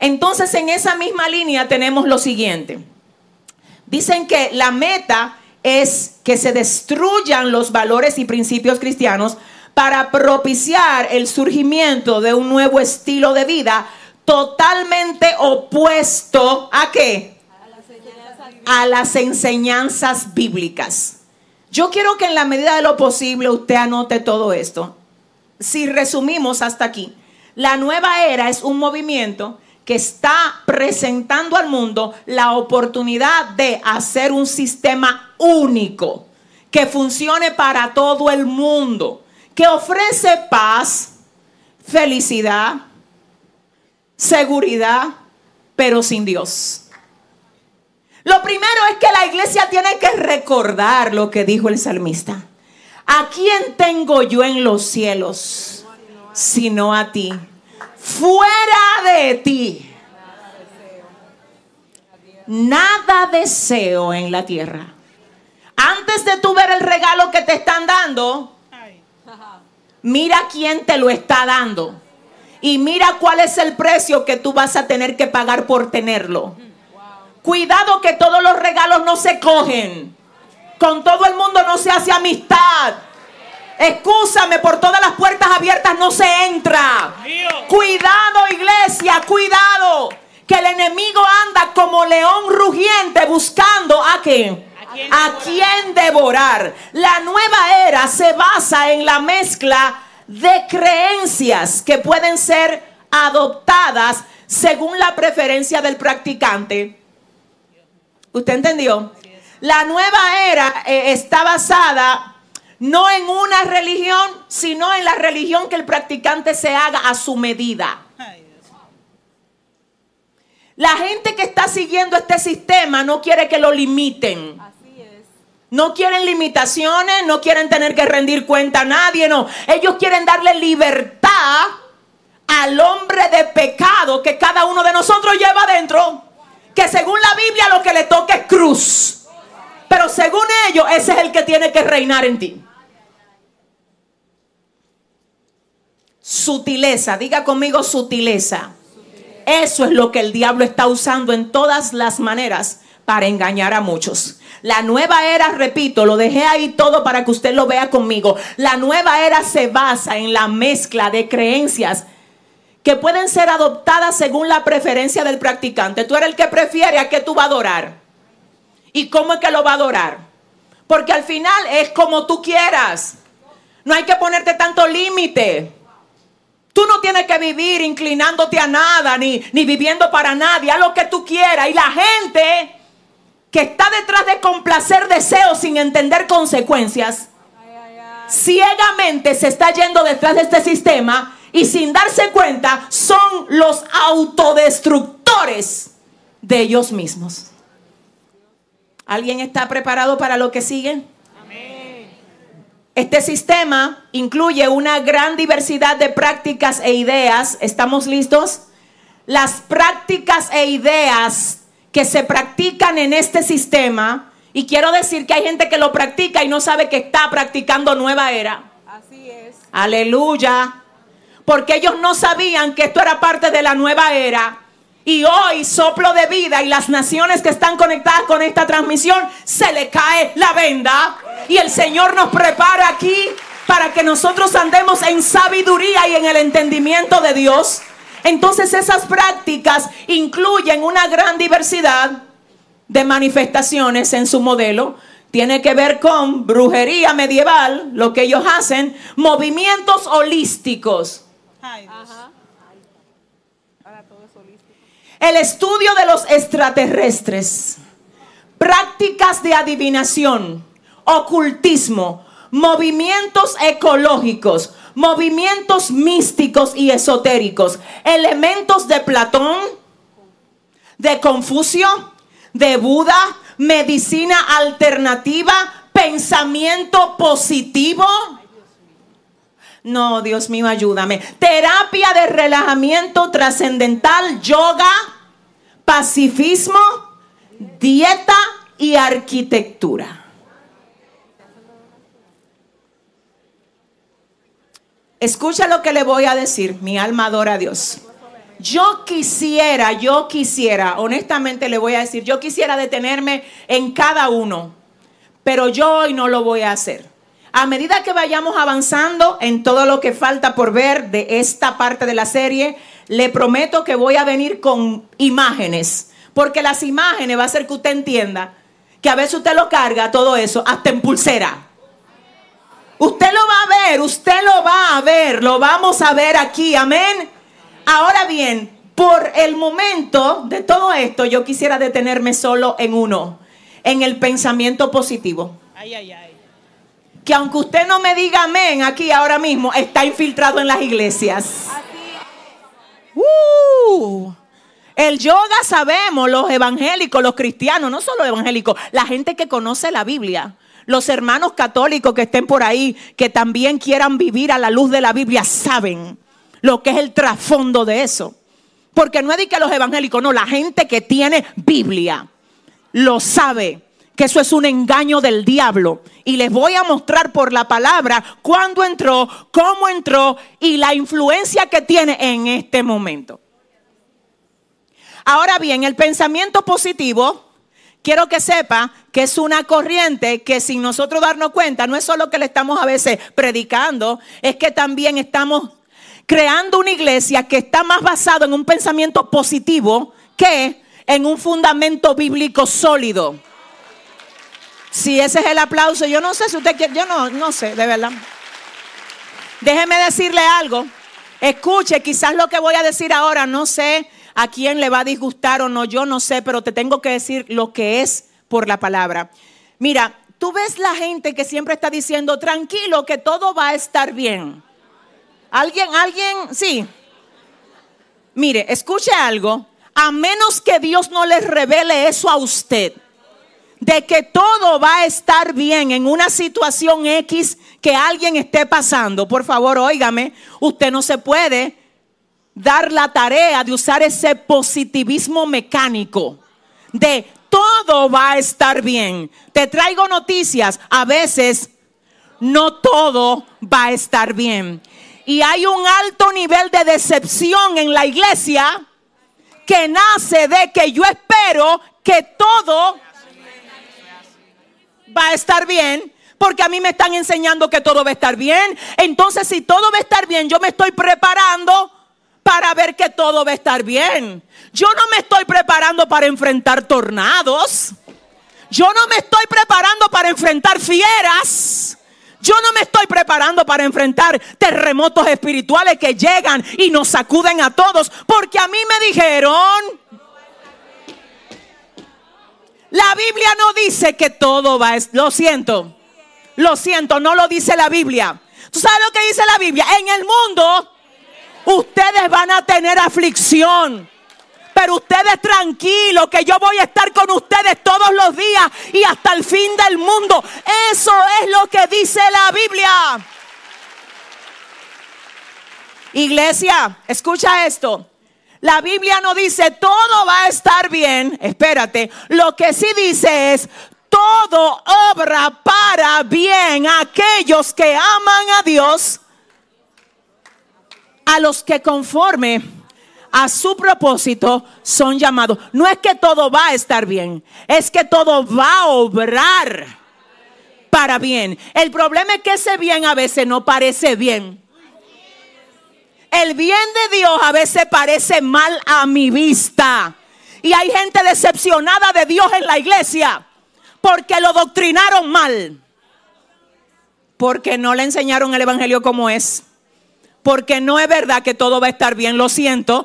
entonces en esa misma línea tenemos lo siguiente. Dicen que la meta es que se destruyan los valores y principios cristianos para propiciar el surgimiento de un nuevo estilo de vida totalmente opuesto a qué? A las enseñanzas bíblicas. Yo quiero que en la medida de lo posible usted anote todo esto. Si resumimos hasta aquí, la nueva era es un movimiento que está presentando al mundo la oportunidad de hacer un sistema único que funcione para todo el mundo, que ofrece paz, felicidad, seguridad, pero sin Dios. Lo primero es que la iglesia tiene que recordar lo que dijo el salmista. ¿A quién tengo yo en los cielos sino a ti? Fuera de ti. Nada deseo en la tierra. Antes de tú ver el regalo que te están dando, mira quién te lo está dando. Y mira cuál es el precio que tú vas a tener que pagar por tenerlo. Cuidado que todos los regalos no se cogen. Con todo el mundo no se hace amistad. Excúsame, por todas las puertas abiertas no se entra. Cuidado, iglesia, cuidado. Que el enemigo anda como león rugiente buscando a qué? A quién devorar. La nueva era se basa en la mezcla de creencias que pueden ser adoptadas según la preferencia del practicante. ¿Usted entendió? La nueva era eh, está basada no en una religión, sino en la religión que el practicante se haga a su medida. La gente que está siguiendo este sistema no quiere que lo limiten. No quieren limitaciones, no quieren tener que rendir cuenta a nadie, no. Ellos quieren darle libertad al hombre de pecado que cada uno de nosotros lleva adentro. Que según la Biblia lo que le toca es cruz. Pero según ellos, ese es el que tiene que reinar en ti. Sutileza, diga conmigo sutileza. Eso es lo que el diablo está usando en todas las maneras para engañar a muchos. La nueva era, repito, lo dejé ahí todo para que usted lo vea conmigo. La nueva era se basa en la mezcla de creencias que pueden ser adoptadas según la preferencia del practicante. Tú eres el que prefiere a qué tú vas a adorar. ¿Y cómo es que lo va a adorar? Porque al final es como tú quieras. No hay que ponerte tanto límite. Tú no tienes que vivir inclinándote a nada, ni, ni viviendo para nadie, a lo que tú quieras. Y la gente que está detrás de complacer deseos sin entender consecuencias, ciegamente se está yendo detrás de este sistema y sin darse cuenta son los autodestructores de ellos mismos. ¿Alguien está preparado para lo que sigue? Este sistema incluye una gran diversidad de prácticas e ideas. ¿Estamos listos? Las prácticas e ideas que se practican en este sistema, y quiero decir que hay gente que lo practica y no sabe que está practicando nueva era. Así es. Aleluya. Porque ellos no sabían que esto era parte de la nueva era. Y hoy, soplo de vida y las naciones que están conectadas con esta transmisión, se le cae la venda. Y el Señor nos prepara aquí para que nosotros andemos en sabiduría y en el entendimiento de Dios. Entonces esas prácticas incluyen una gran diversidad de manifestaciones en su modelo. Tiene que ver con brujería medieval, lo que ellos hacen, movimientos holísticos. El estudio de los extraterrestres, prácticas de adivinación, ocultismo, movimientos ecológicos, movimientos místicos y esotéricos, elementos de Platón, de Confucio, de Buda, medicina alternativa, pensamiento positivo. No, Dios mío, ayúdame. Terapia de relajamiento trascendental, yoga, pacifismo, dieta y arquitectura. Escucha lo que le voy a decir, mi alma adora a Dios. Yo quisiera, yo quisiera, honestamente le voy a decir, yo quisiera detenerme en cada uno, pero yo hoy no lo voy a hacer. A medida que vayamos avanzando en todo lo que falta por ver de esta parte de la serie, le prometo que voy a venir con imágenes, porque las imágenes va a hacer que usted entienda que a veces usted lo carga todo eso hasta en pulsera. Usted lo va a ver, usted lo va a ver, lo vamos a ver aquí, amén. Ahora bien, por el momento de todo esto, yo quisiera detenerme solo en uno, en el pensamiento positivo. Ay, ay, ay. Que aunque usted no me diga amén aquí ahora mismo, está infiltrado en las iglesias. Uh, el yoga sabemos, los evangélicos, los cristianos, no solo evangélicos, la gente que conoce la Biblia los hermanos católicos que estén por ahí, que también quieran vivir a la luz de la Biblia, saben lo que es el trasfondo de eso. Porque no es de que los evangélicos, no, la gente que tiene Biblia lo sabe que eso es un engaño del diablo. Y les voy a mostrar por la palabra cuándo entró, cómo entró y la influencia que tiene en este momento. Ahora bien, el pensamiento positivo quiero que sepa que es una corriente que sin nosotros darnos cuenta, no es solo que le estamos a veces predicando, es que también estamos creando una iglesia que está más basada en un pensamiento positivo que en un fundamento bíblico sólido. Si ese es el aplauso, yo no sé si usted quiere, yo no, no sé, de verdad. Déjeme decirle algo. Escuche, quizás lo que voy a decir ahora, no sé a quién le va a disgustar o no, yo no sé, pero te tengo que decir lo que es por la palabra. Mira, tú ves la gente que siempre está diciendo, tranquilo, que todo va a estar bien. ¿Alguien, alguien? Sí. Mire, escuche algo. A menos que Dios no le revele eso a usted, de que todo va a estar bien en una situación X que alguien esté pasando, por favor, óigame, usted no se puede dar la tarea de usar ese positivismo mecánico de todo va a estar bien. Te traigo noticias, a veces no todo va a estar bien. Y hay un alto nivel de decepción en la iglesia que nace de que yo espero que todo va a estar bien. Porque a mí me están enseñando que todo va a estar bien. Entonces, si todo va a estar bien, yo me estoy preparando para ver que todo va a estar bien. Yo no me estoy preparando para enfrentar tornados. Yo no me estoy preparando para enfrentar fieras. Yo no me estoy preparando para enfrentar terremotos espirituales que llegan y nos sacuden a todos. Porque a mí me dijeron, la Biblia no dice que todo va. Lo siento, lo siento, no lo dice la Biblia. ¿Tú sabes lo que dice la Biblia? En el mundo ustedes van a tener aflicción. Pero ustedes tranquilos, que yo voy a estar con ustedes todos los días y hasta el fin del mundo. Eso es lo que dice la Biblia. Iglesia, escucha esto. La Biblia no dice todo va a estar bien. Espérate. Lo que sí dice es todo obra para bien a aquellos que aman a Dios, a los que conforme a su propósito son llamados. No es que todo va a estar bien, es que todo va a obrar para bien. El problema es que ese bien a veces no parece bien. El bien de Dios a veces parece mal a mi vista. Y hay gente decepcionada de Dios en la iglesia porque lo doctrinaron mal. Porque no le enseñaron el evangelio como es porque no es verdad que todo va a estar bien, lo siento.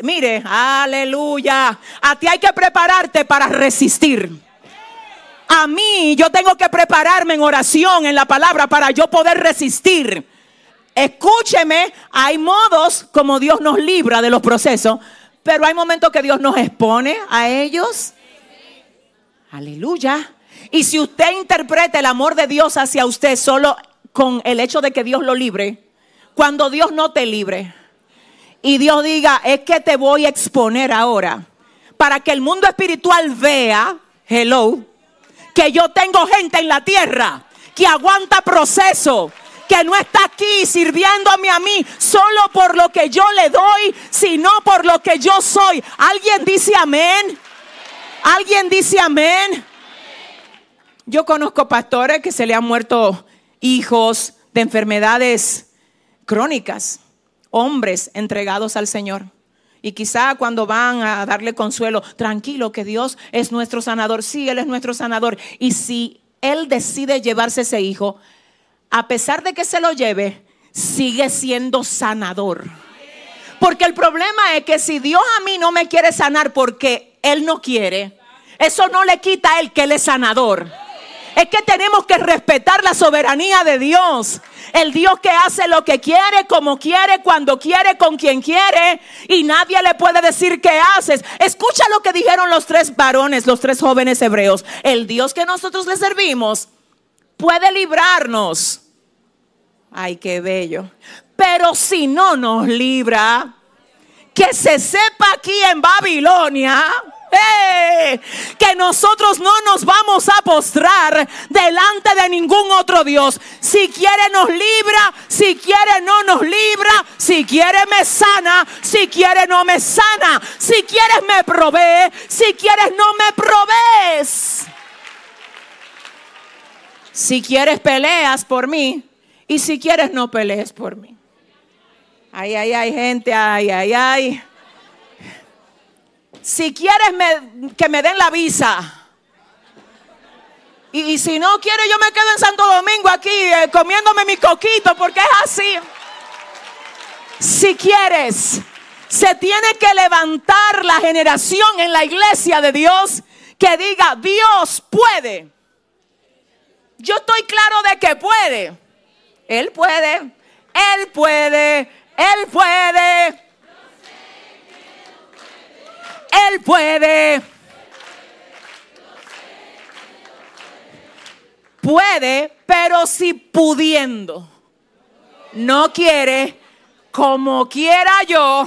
Mire, aleluya. A ti hay que prepararte para resistir. A mí yo tengo que prepararme en oración, en la palabra, para yo poder resistir. Escúcheme, hay modos como Dios nos libra de los procesos, pero hay momentos que Dios nos expone a ellos. Aleluya. Y si usted interpreta el amor de Dios hacia usted solo con el hecho de que Dios lo libre, cuando Dios no te libre y Dios diga, es que te voy a exponer ahora para que el mundo espiritual vea, hello, que yo tengo gente en la tierra que aguanta proceso, que no está aquí sirviéndome a mí solo por lo que yo le doy, sino por lo que yo soy. ¿Alguien dice amén? ¿Alguien dice amén? Yo conozco pastores que se le han muerto hijos de enfermedades crónicas, hombres entregados al Señor. Y quizá cuando van a darle consuelo, tranquilo que Dios es nuestro sanador. Sí, Él es nuestro sanador. Y si Él decide llevarse ese hijo, a pesar de que se lo lleve, sigue siendo sanador. Porque el problema es que si Dios a mí no me quiere sanar porque Él no quiere, eso no le quita a Él que Él es sanador. Es que tenemos que respetar la soberanía de Dios. El Dios que hace lo que quiere, como quiere, cuando quiere, con quien quiere. Y nadie le puede decir qué haces. Escucha lo que dijeron los tres varones, los tres jóvenes hebreos. El Dios que nosotros le servimos puede librarnos. Ay, qué bello. Pero si no nos libra, que se sepa aquí en Babilonia que nosotros no nos vamos a postrar delante de ningún otro Dios. Si quiere nos libra, si quiere no nos libra, si quiere me sana, si quiere no me sana, si quieres me provee, si quieres no me provees. Si quieres peleas por mí y si quieres no pelees por mí. Ay, ay, ay, gente, ay, ay, ay. Si quieres que me den la visa. Y, si no quiere, yo me quedo en Santo Domingo aquí eh, comiéndome mi coquito porque es así. Si quieres, se tiene que levantar la generación en la iglesia de Dios que diga, Dios puede. Yo estoy claro de que puede. Él puede, Él puede, Él puede. Él puede. Puede, pero si pudiendo. No quiere, como quiera yo,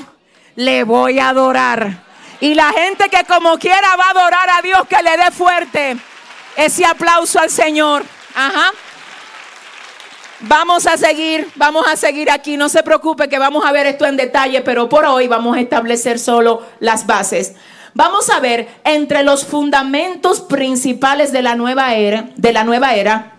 le voy a adorar. Y la gente que como quiera va a adorar a Dios, que le dé fuerte ese aplauso al Señor. Ajá. Vamos a seguir, vamos a seguir aquí. No se preocupe que vamos a ver esto en detalle, pero por hoy vamos a establecer solo las bases. Vamos a ver entre los fundamentos principales de la nueva era, de la nueva era,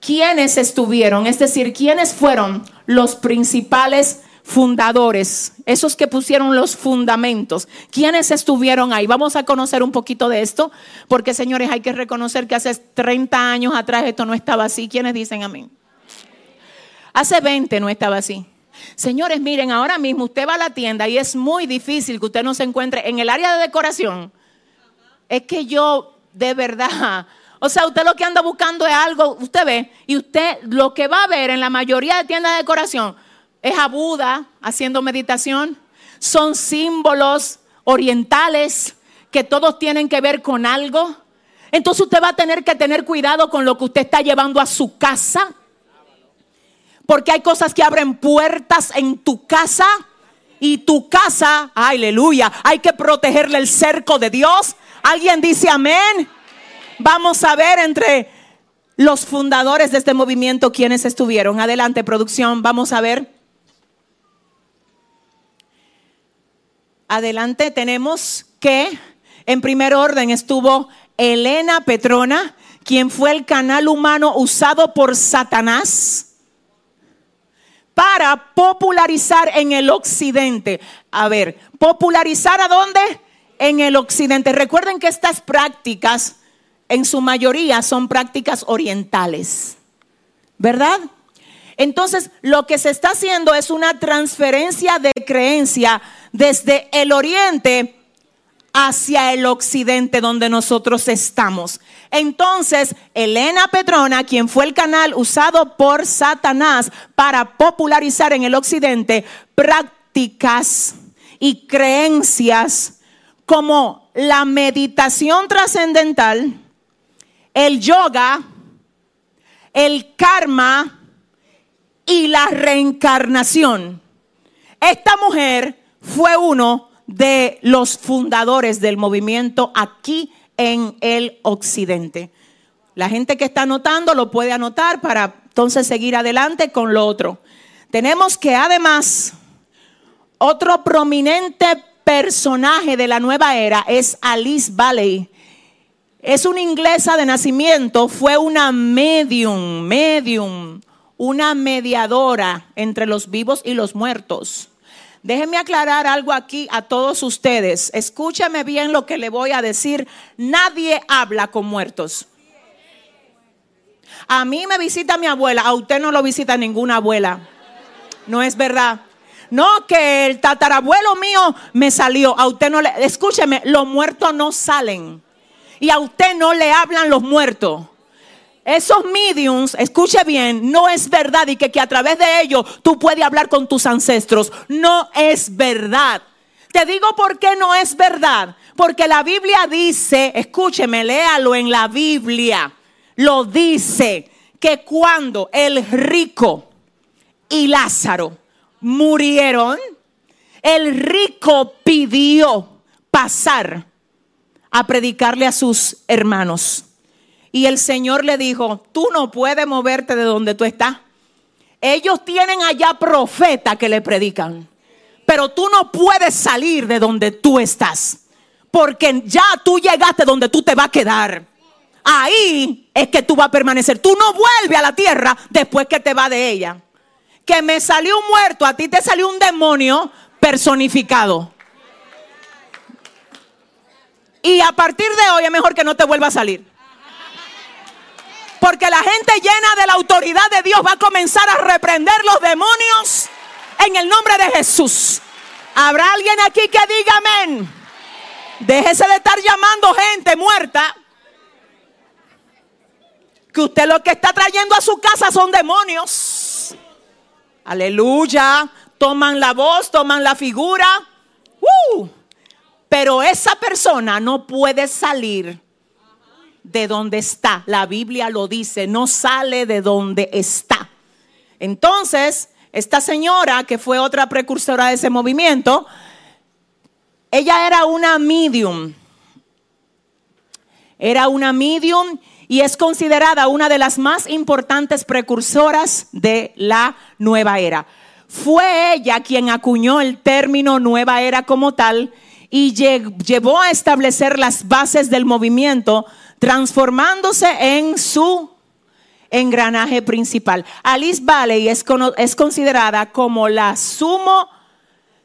quiénes estuvieron, es decir, quiénes fueron los principales fundadores, esos que pusieron los fundamentos. ¿Quiénes estuvieron ahí? Vamos a conocer un poquito de esto, porque señores, hay que reconocer que hace 30 años atrás esto no estaba así. ¿Quiénes dicen amén? Hace 20 no estaba así. Señores, miren, ahora mismo usted va a la tienda y es muy difícil que usted no se encuentre en el área de decoración. Es que yo, de verdad, o sea, usted lo que anda buscando es algo, usted ve, y usted lo que va a ver en la mayoría de tiendas de decoración es a Buda haciendo meditación. Son símbolos orientales que todos tienen que ver con algo. Entonces usted va a tener que tener cuidado con lo que usted está llevando a su casa. Porque hay cosas que abren puertas en tu casa. Y tu casa, aleluya, hay que protegerle el cerco de Dios. ¿Alguien dice amén? Vamos a ver entre los fundadores de este movimiento quienes estuvieron. Adelante, producción, vamos a ver. Adelante, tenemos que en primer orden estuvo Elena Petrona, quien fue el canal humano usado por Satanás para popularizar en el occidente. A ver, popularizar a dónde? En el occidente. Recuerden que estas prácticas en su mayoría son prácticas orientales, ¿verdad? Entonces, lo que se está haciendo es una transferencia de creencia desde el oriente hacia el occidente donde nosotros estamos. Entonces, Elena Petrona, quien fue el canal usado por Satanás para popularizar en el occidente prácticas y creencias como la meditación trascendental, el yoga, el karma y la reencarnación. Esta mujer fue uno de los fundadores del movimiento aquí en el occidente. La gente que está anotando lo puede anotar para entonces seguir adelante con lo otro. Tenemos que además otro prominente personaje de la nueva era es Alice Valley. Es una inglesa de nacimiento, fue una medium, medium, una mediadora entre los vivos y los muertos. Déjenme aclarar algo aquí a todos ustedes. Escúchame bien lo que le voy a decir. Nadie habla con muertos. A mí me visita mi abuela, a usted no lo visita ninguna abuela. No es verdad. No, que el tatarabuelo mío me salió. A usted no le. Escúcheme, los muertos no salen y a usted no le hablan los muertos. Esos mediums, escuche bien, no es verdad y que, que a través de ellos tú puedes hablar con tus ancestros. No es verdad. Te digo por qué no es verdad. Porque la Biblia dice, escúcheme, léalo en la Biblia. Lo dice que cuando el rico y Lázaro murieron, el rico pidió pasar a predicarle a sus hermanos. Y el Señor le dijo, tú no puedes moverte de donde tú estás. Ellos tienen allá profeta que le predican. Pero tú no puedes salir de donde tú estás. Porque ya tú llegaste donde tú te vas a quedar. Ahí es que tú vas a permanecer. Tú no vuelves a la tierra después que te va de ella. Que me salió un muerto, a ti te salió un demonio personificado. Y a partir de hoy es mejor que no te vuelva a salir. Porque la gente llena de la autoridad de Dios va a comenzar a reprender los demonios en el nombre de Jesús. ¿Habrá alguien aquí que diga amén? Déjese de estar llamando gente muerta. Que usted lo que está trayendo a su casa son demonios. Aleluya. Toman la voz, toman la figura. Uh, pero esa persona no puede salir de donde está. La Biblia lo dice, no sale de donde está. Entonces, esta señora, que fue otra precursora de ese movimiento, ella era una medium. Era una medium y es considerada una de las más importantes precursoras de la nueva era. Fue ella quien acuñó el término nueva era como tal y llevó a establecer las bases del movimiento, transformándose en su engranaje principal. Alice Valley es, es considerada como la sumo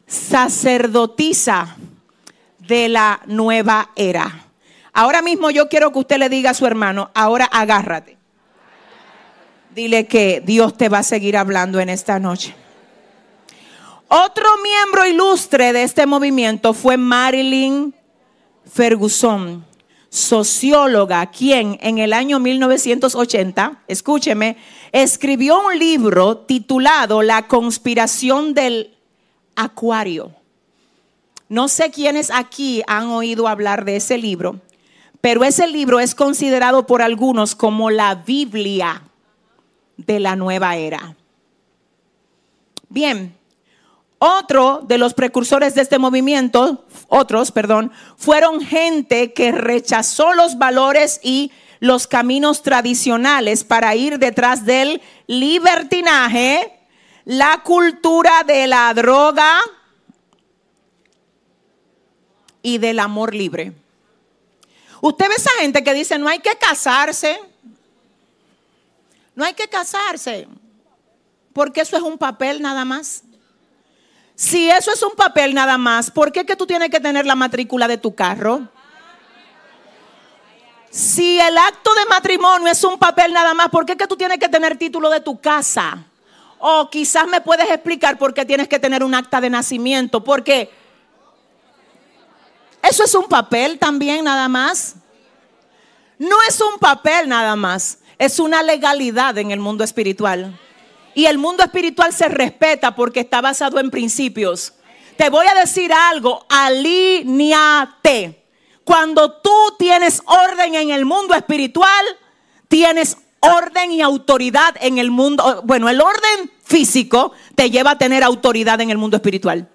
sacerdotisa de la nueva era. Ahora mismo yo quiero que usted le diga a su hermano, ahora agárrate. Dile que Dios te va a seguir hablando en esta noche. Otro miembro ilustre de este movimiento fue Marilyn Ferguson, socióloga, quien en el año 1980, escúcheme, escribió un libro titulado La conspiración del acuario. No sé quiénes aquí han oído hablar de ese libro, pero ese libro es considerado por algunos como la Biblia de la nueva era. Bien, otro de los precursores de este movimiento, otros, perdón, fueron gente que rechazó los valores y los caminos tradicionales para ir detrás del libertinaje, la cultura de la droga y del amor libre. Usted ve esa gente que dice, no hay que casarse, no hay que casarse, porque eso es un papel nada más. Si eso es un papel nada más, ¿por qué que tú tienes que tener la matrícula de tu carro? Si el acto de matrimonio es un papel nada más, ¿por qué que tú tienes que tener título de tu casa? O quizás me puedes explicar por qué tienes que tener un acta de nacimiento, porque eso es un papel también nada más. No es un papel nada más, es una legalidad en el mundo espiritual. Y el mundo espiritual se respeta porque está basado en principios. Te voy a decir algo, alíñate. Cuando tú tienes orden en el mundo espiritual, tienes orden y autoridad en el mundo. Bueno, el orden físico te lleva a tener autoridad en el mundo espiritual.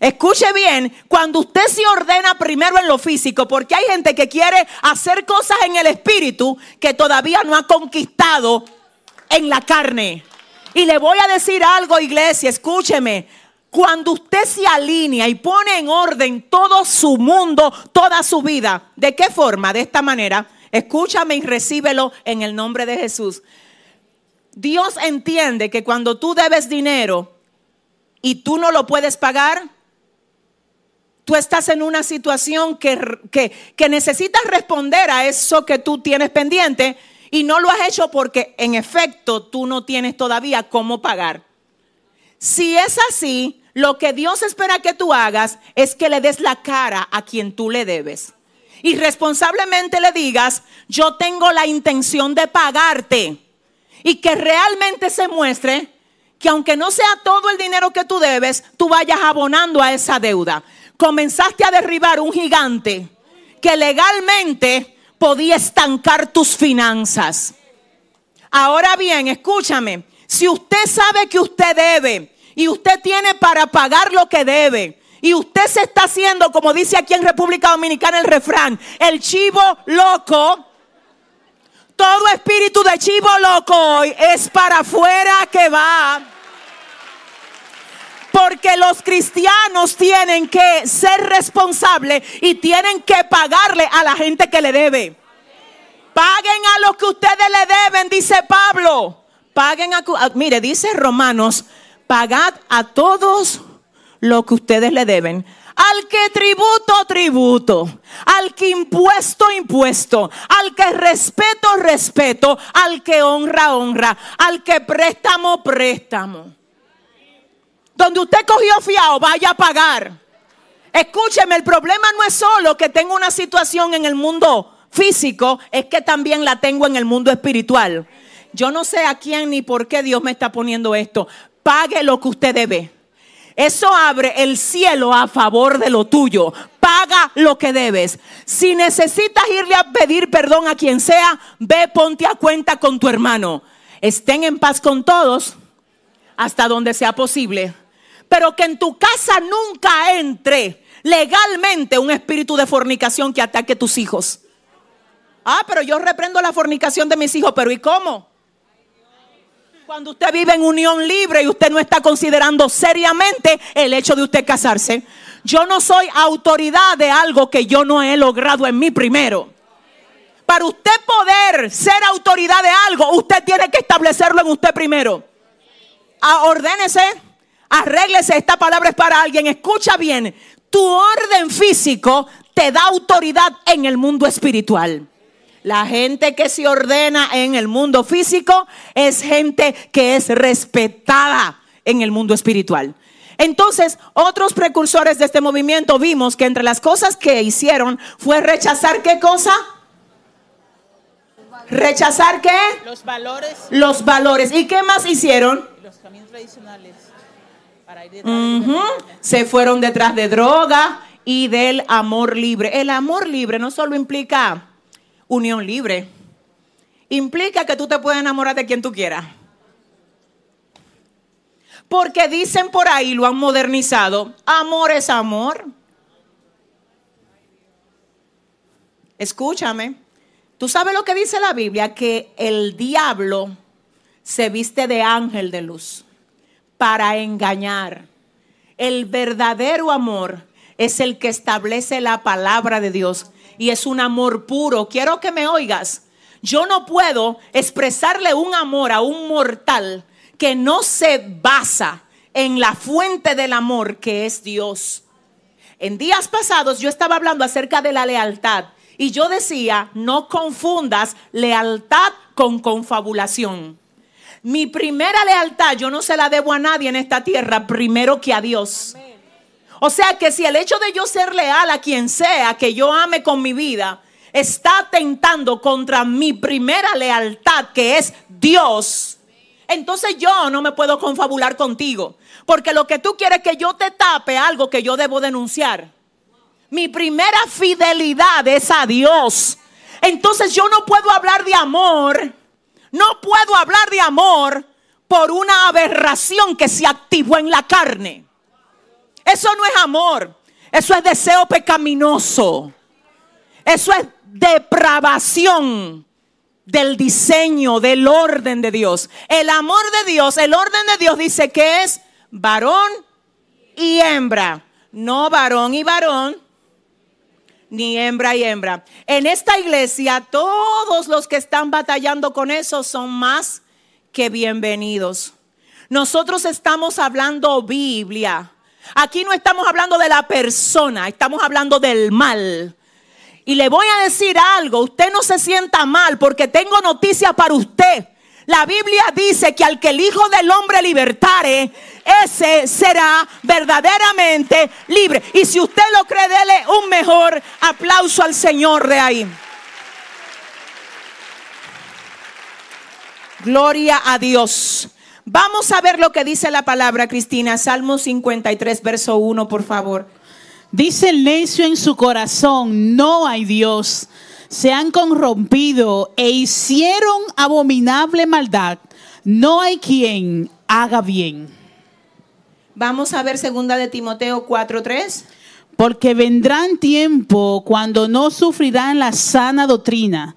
Escuche bien, cuando usted se ordena primero en lo físico, porque hay gente que quiere hacer cosas en el espíritu que todavía no ha conquistado en la carne. Y le voy a decir algo, iglesia, escúcheme. Cuando usted se alinea y pone en orden todo su mundo, toda su vida, ¿de qué forma? De esta manera. Escúchame y recíbelo en el nombre de Jesús. Dios entiende que cuando tú debes dinero y tú no lo puedes pagar, tú estás en una situación que, que, que necesitas responder a eso que tú tienes pendiente y no lo has hecho porque en efecto tú no tienes todavía cómo pagar. Si es así, lo que Dios espera que tú hagas es que le des la cara a quien tú le debes. Y responsablemente le digas, yo tengo la intención de pagarte. Y que realmente se muestre que aunque no sea todo el dinero que tú debes, tú vayas abonando a esa deuda. Comenzaste a derribar un gigante que legalmente podía estancar tus finanzas. Ahora bien, escúchame, si usted sabe que usted debe y usted tiene para pagar lo que debe, y usted se está haciendo, como dice aquí en República Dominicana el refrán, el chivo loco, todo espíritu de chivo loco hoy es para afuera que va. Porque los cristianos tienen que ser responsables y tienen que pagarle a la gente que le debe. Paguen a los que ustedes le deben, dice Pablo. Paguen a, mire, dice Romanos, pagad a todos lo que ustedes le deben. Al que tributo, tributo. Al que impuesto, impuesto. Al que respeto, respeto. Al que honra, honra. Al que préstamo, préstamo. Donde usted cogió fiado, vaya a pagar. Escúcheme, el problema no es solo que tengo una situación en el mundo físico, es que también la tengo en el mundo espiritual. Yo no sé a quién ni por qué Dios me está poniendo esto. Pague lo que usted debe. Eso abre el cielo a favor de lo tuyo. Paga lo que debes. Si necesitas irle a pedir perdón a quien sea, ve, ponte a cuenta con tu hermano. Estén en paz con todos hasta donde sea posible. Pero que en tu casa nunca entre legalmente un espíritu de fornicación que ataque tus hijos. Ah, pero yo reprendo la fornicación de mis hijos, pero ¿y cómo? Cuando usted vive en unión libre y usted no está considerando seriamente el hecho de usted casarse. Yo no soy autoridad de algo que yo no he logrado en mí primero. para usted poder ser autoridad de algo, usted tiene que establecerlo en usted primero. Ah, ordénese, arréglese, esta palabra es para alguien, escucha bien, tu orden físico te da autoridad en el mundo espiritual. La gente que se ordena en el mundo físico es gente que es respetada en el mundo espiritual. Entonces, otros precursores de este movimiento vimos que entre las cosas que hicieron fue rechazar qué cosa? ¿Rechazar qué? Los valores Los valores. ¿Y qué más hicieron? los caminos tradicionales Se fueron detrás de droga y del amor libre. El amor libre no solo implica unión libre, implica que tú te puedes enamorar de quien tú quieras. Porque dicen por ahí, lo han modernizado, amor es amor. Escúchame, tú sabes lo que dice la Biblia, que el diablo se viste de ángel de luz para engañar. El verdadero amor es el que establece la palabra de Dios y es un amor puro. Quiero que me oigas. Yo no puedo expresarle un amor a un mortal que no se basa en la fuente del amor que es Dios. En días pasados yo estaba hablando acerca de la lealtad y yo decía, no confundas lealtad con confabulación. Mi primera lealtad yo no se la debo a nadie en esta tierra, primero que a Dios. O sea que si el hecho de yo ser leal a quien sea que yo ame con mi vida está atentando contra mi primera lealtad que es Dios, entonces yo no me puedo confabular contigo. Porque lo que tú quieres es que yo te tape algo que yo debo denunciar. Mi primera fidelidad es a Dios. Entonces yo no puedo hablar de amor. No puedo hablar de amor por una aberración que se activó en la carne. Eso no es amor. Eso es deseo pecaminoso. Eso es depravación del diseño, del orden de Dios. El amor de Dios, el orden de Dios dice que es varón y hembra. No varón y varón, ni hembra y hembra. En esta iglesia, todos los que están batallando con eso son más que bienvenidos. Nosotros estamos hablando Biblia. Aquí no estamos hablando de la persona, estamos hablando del mal. Y le voy a decir algo, usted no se sienta mal porque tengo noticia para usted. La Biblia dice que al que el Hijo del Hombre libertare, ese será verdaderamente libre. Y si usted lo cree, dele un mejor aplauso al Señor de ahí. Gloria a Dios. Vamos a ver lo que dice la palabra, Cristina. Salmo 53, verso 1, por favor. Dice el necio en su corazón, no hay Dios. Se han corrompido e hicieron abominable maldad. No hay quien haga bien. Vamos a ver segunda de Timoteo 4:3. Porque vendrán tiempo cuando no sufrirán la sana doctrina,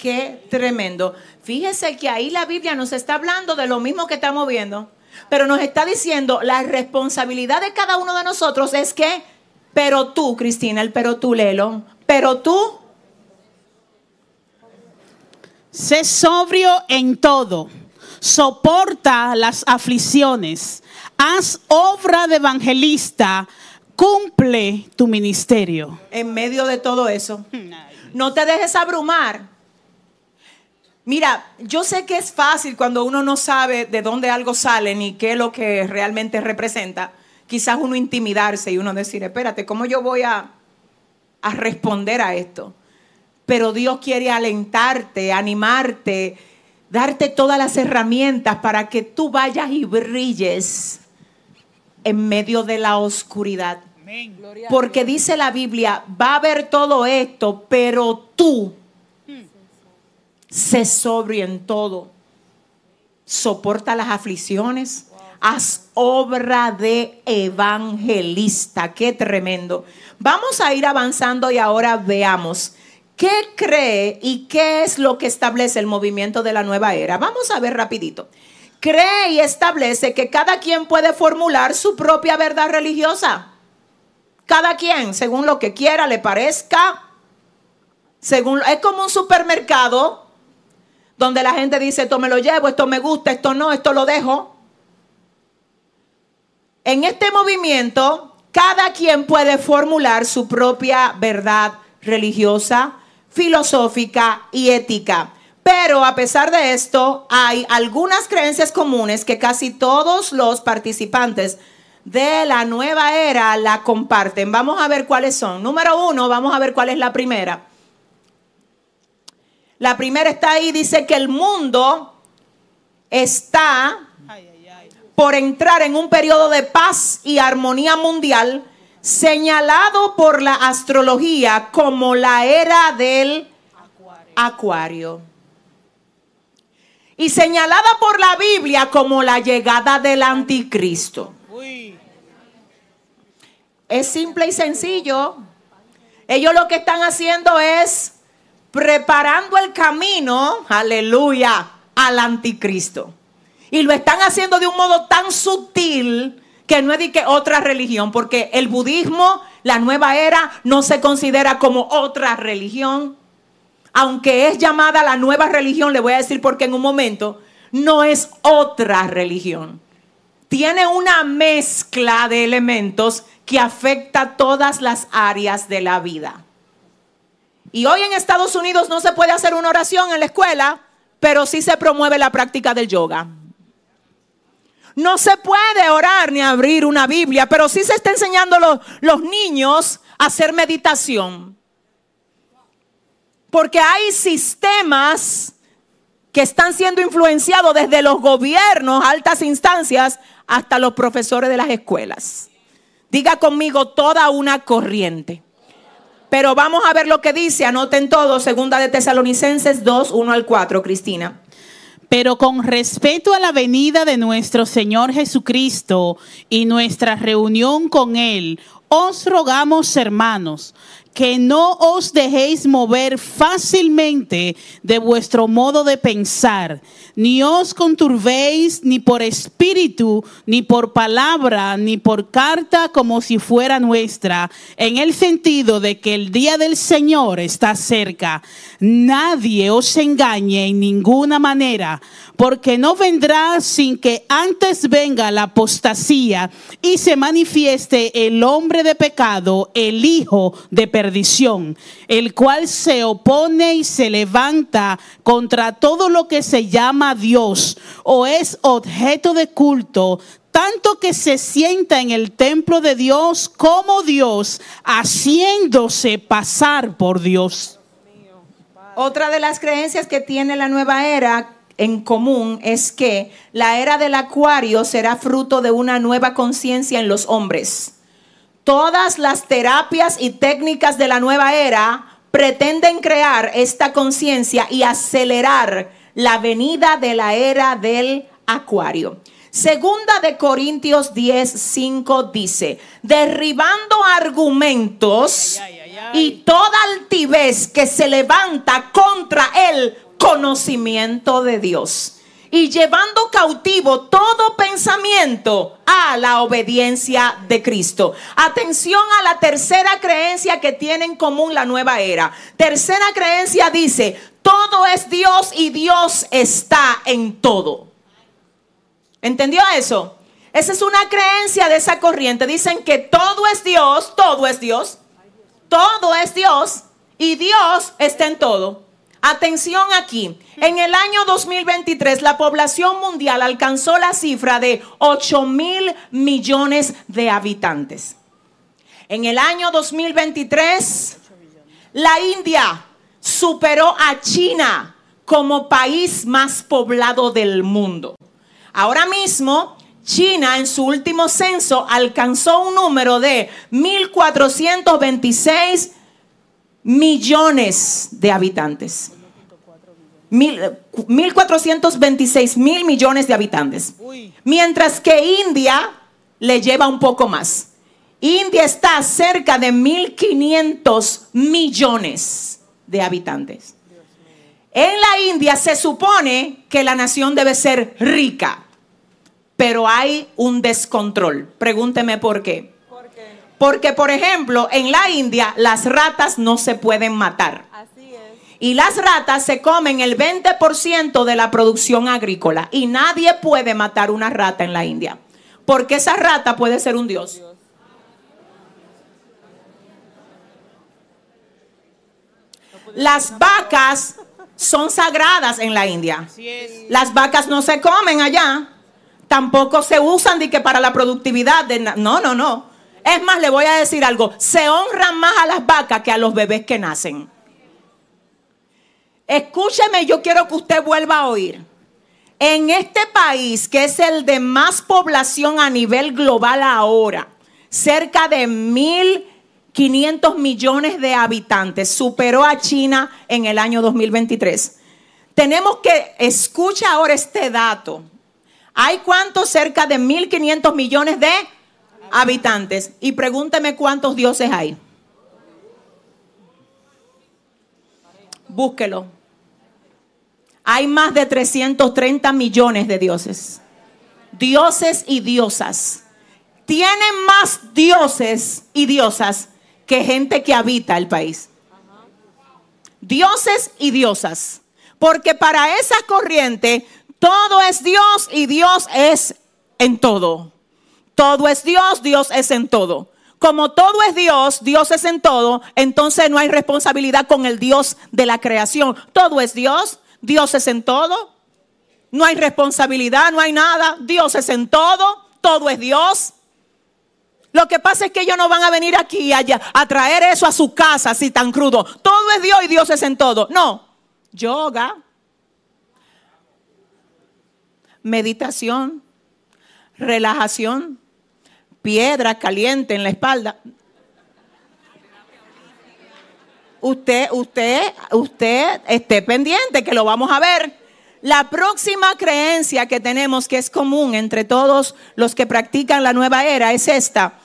Qué tremendo. Fíjese que ahí la Biblia nos está hablando de lo mismo que estamos viendo, pero nos está diciendo la responsabilidad de cada uno de nosotros es que, pero tú, Cristina, el pero tú, Lelo, pero tú, Sé sobrio en todo, soporta las aflicciones, haz obra de evangelista, cumple tu ministerio. en medio de todo eso, no te dejes abrumar. Mira, yo sé que es fácil cuando uno no sabe de dónde algo sale ni qué es lo que realmente representa. Quizás uno intimidarse y uno decir, espérate, ¿cómo yo voy a, a responder a esto? Pero Dios quiere alentarte, animarte, darte todas las herramientas para que tú vayas y brilles en medio de la oscuridad. Porque dice la Biblia, va a haber todo esto, pero tú sé sobrio en todo. soporta las aflicciones, haz obra de evangelista. Qué tremendo. Vamos a ir avanzando y ahora veamos qué cree y qué es lo que establece el movimiento de la nueva era. Vamos a ver rapidito. Cree y establece que cada quien puede formular su propia verdad religiosa. Cada quien, según lo que quiera, le parezca. Según, es como un supermercado donde la gente dice, esto me lo llevo, esto me gusta, esto no, esto lo dejo. En este movimiento, cada quien puede formular su propia verdad religiosa, filosófica y ética. Pero a pesar de esto, hay algunas creencias comunes que casi todos los participantes de la nueva era la comparten. Vamos a ver cuáles son. Número uno, vamos a ver cuál es la primera. La primera está ahí, dice que el mundo está por entrar en un periodo de paz y armonía mundial señalado por la astrología como la era del acuario. Y señalada por la Biblia como la llegada del anticristo. Es simple y sencillo. Ellos lo que están haciendo es preparando el camino, aleluya, al anticristo. Y lo están haciendo de un modo tan sutil que no es de que otra religión, porque el budismo, la nueva era, no se considera como otra religión. Aunque es llamada la nueva religión, le voy a decir porque en un momento, no es otra religión. Tiene una mezcla de elementos que afecta todas las áreas de la vida. Y hoy en Estados Unidos no se puede hacer una oración en la escuela, pero sí se promueve la práctica del yoga. No se puede orar ni abrir una Biblia, pero sí se está enseñando los, los niños a hacer meditación. Porque hay sistemas que están siendo influenciados desde los gobiernos, altas instancias, hasta los profesores de las escuelas. Diga conmigo toda una corriente. Pero vamos a ver lo que dice, anoten todo, segunda de Tesalonicenses 2, 1 al 4, Cristina. Pero con respecto a la venida de nuestro Señor Jesucristo y nuestra reunión con Él, os rogamos, hermanos, que no os dejéis mover fácilmente de vuestro modo de pensar, ni os conturbéis ni por espíritu, ni por palabra, ni por carta como si fuera nuestra, en el sentido de que el día del Señor está cerca. Nadie os engañe en ninguna manera, porque no vendrá sin que antes venga la apostasía y se manifieste el hombre de pecado, el hijo de perdición, el cual se opone y se levanta contra todo lo que se llama Dios o es objeto de culto, tanto que se sienta en el templo de Dios como Dios, haciéndose pasar por Dios. Otra de las creencias que tiene la nueva era en común es que la era del acuario será fruto de una nueva conciencia en los hombres. Todas las terapias y técnicas de la nueva era pretenden crear esta conciencia y acelerar la venida de la era del acuario. Segunda de Corintios 10, 5 dice, derribando argumentos y toda altivez que se levanta contra el conocimiento de Dios y llevando cautivo todo pensamiento a la obediencia de Cristo. Atención a la tercera creencia que tiene en común la nueva era. Tercera creencia dice, todo es Dios y Dios está en todo. ¿Entendió eso? Esa es una creencia de esa corriente. Dicen que todo es Dios, todo es Dios, todo es Dios y Dios está en todo. Atención aquí, en el año 2023 la población mundial alcanzó la cifra de 8 mil millones de habitantes. En el año 2023 la India superó a China como país más poblado del mundo. Ahora mismo China en su último censo alcanzó un número de 1.426 millones de habitantes. Mil- 1.426 mil millones de habitantes. Mientras que India le lleva un poco más. India está cerca de 1.500 millones de habitantes. En la India se supone que la nación debe ser rica, pero hay un descontrol. Pregúnteme por qué. Porque, por ejemplo, en la India las ratas no se pueden matar. Y las ratas se comen el 20% de la producción agrícola. Y nadie puede matar una rata en la India. Porque esa rata puede ser un dios. Las vacas son sagradas en la India. Las vacas no se comen allá. Tampoco se usan de que para la productividad. De no, no, no. Es más, le voy a decir algo. Se honran más a las vacas que a los bebés que nacen. Escúcheme, yo quiero que usted vuelva a oír. En este país, que es el de más población a nivel global ahora, cerca de 1.500 millones de habitantes, superó a China en el año 2023. Tenemos que, escucha ahora este dato. ¿Hay cuántos? Cerca de 1.500 millones de habitantes. Y pregúnteme cuántos dioses hay. Búsquelo. Hay más de 330 millones de dioses. Dioses y diosas. Tienen más dioses y diosas que gente que habita el país. Dioses y diosas. Porque para esa corriente todo es Dios y Dios es en todo. Todo es Dios, Dios es en todo. Como todo es Dios, Dios es en todo, entonces no hay responsabilidad con el Dios de la creación. Todo es Dios, Dios es en todo. No hay responsabilidad, no hay nada. Dios es en todo, todo es Dios. Lo que pasa es que ellos no van a venir aquí a traer eso a su casa así tan crudo. Todo es Dios y Dios es en todo. No, yoga, meditación, relajación, piedra caliente en la espalda. Usted, usted, usted esté pendiente que lo vamos a ver. La próxima creencia que tenemos que es común entre todos los que practican la nueva era es esta.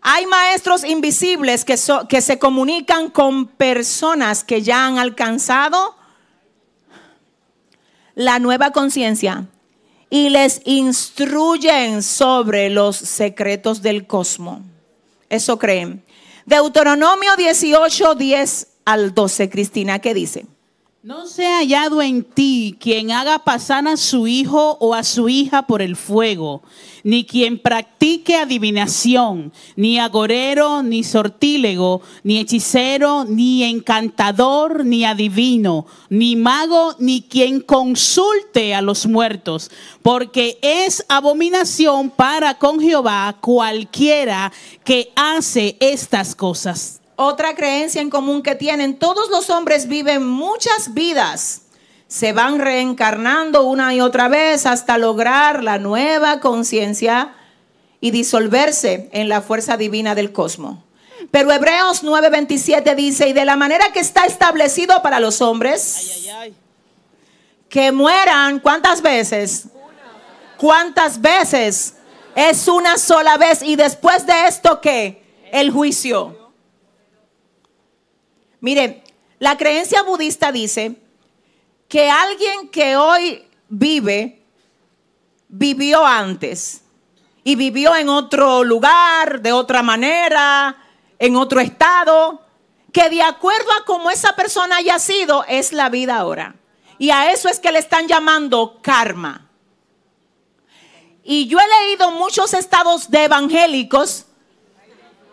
Hay maestros invisibles que, que se comunican con personas que ya han alcanzado la nueva conciencia y les instruyen sobre los secretos del cosmos. Eso creen. Deuteronomio 18, 10 al 12, Cristina, ¿qué dice? No sea hallado en ti quien haga pasar a su hijo o a su hija por el fuego, ni quien practique adivinación, ni agorero, ni sortílego, ni hechicero, ni encantador, ni adivino, ni mago, ni quien consulte a los muertos, porque es abominación para con Jehová cualquiera que hace estas cosas. Otra creencia en común que tienen, todos los hombres viven muchas vidas. Se van reencarnando una y otra vez hasta lograr la nueva conciencia y disolverse en la fuerza divina del cosmos. Pero Hebreos 9:27 dice, y de la manera que está establecido para los hombres, que mueran, ¿cuántas veces? ¿Cuántas veces? Es una sola vez. Y después de esto, ¿qué? El juicio. Mire, la creencia budista dice que alguien que hoy vive, vivió antes y vivió en otro lugar, de otra manera, en otro estado, que de acuerdo a cómo esa persona haya sido, es la vida ahora. Y a eso es que le están llamando karma. Y yo he leído muchos estados de evangélicos.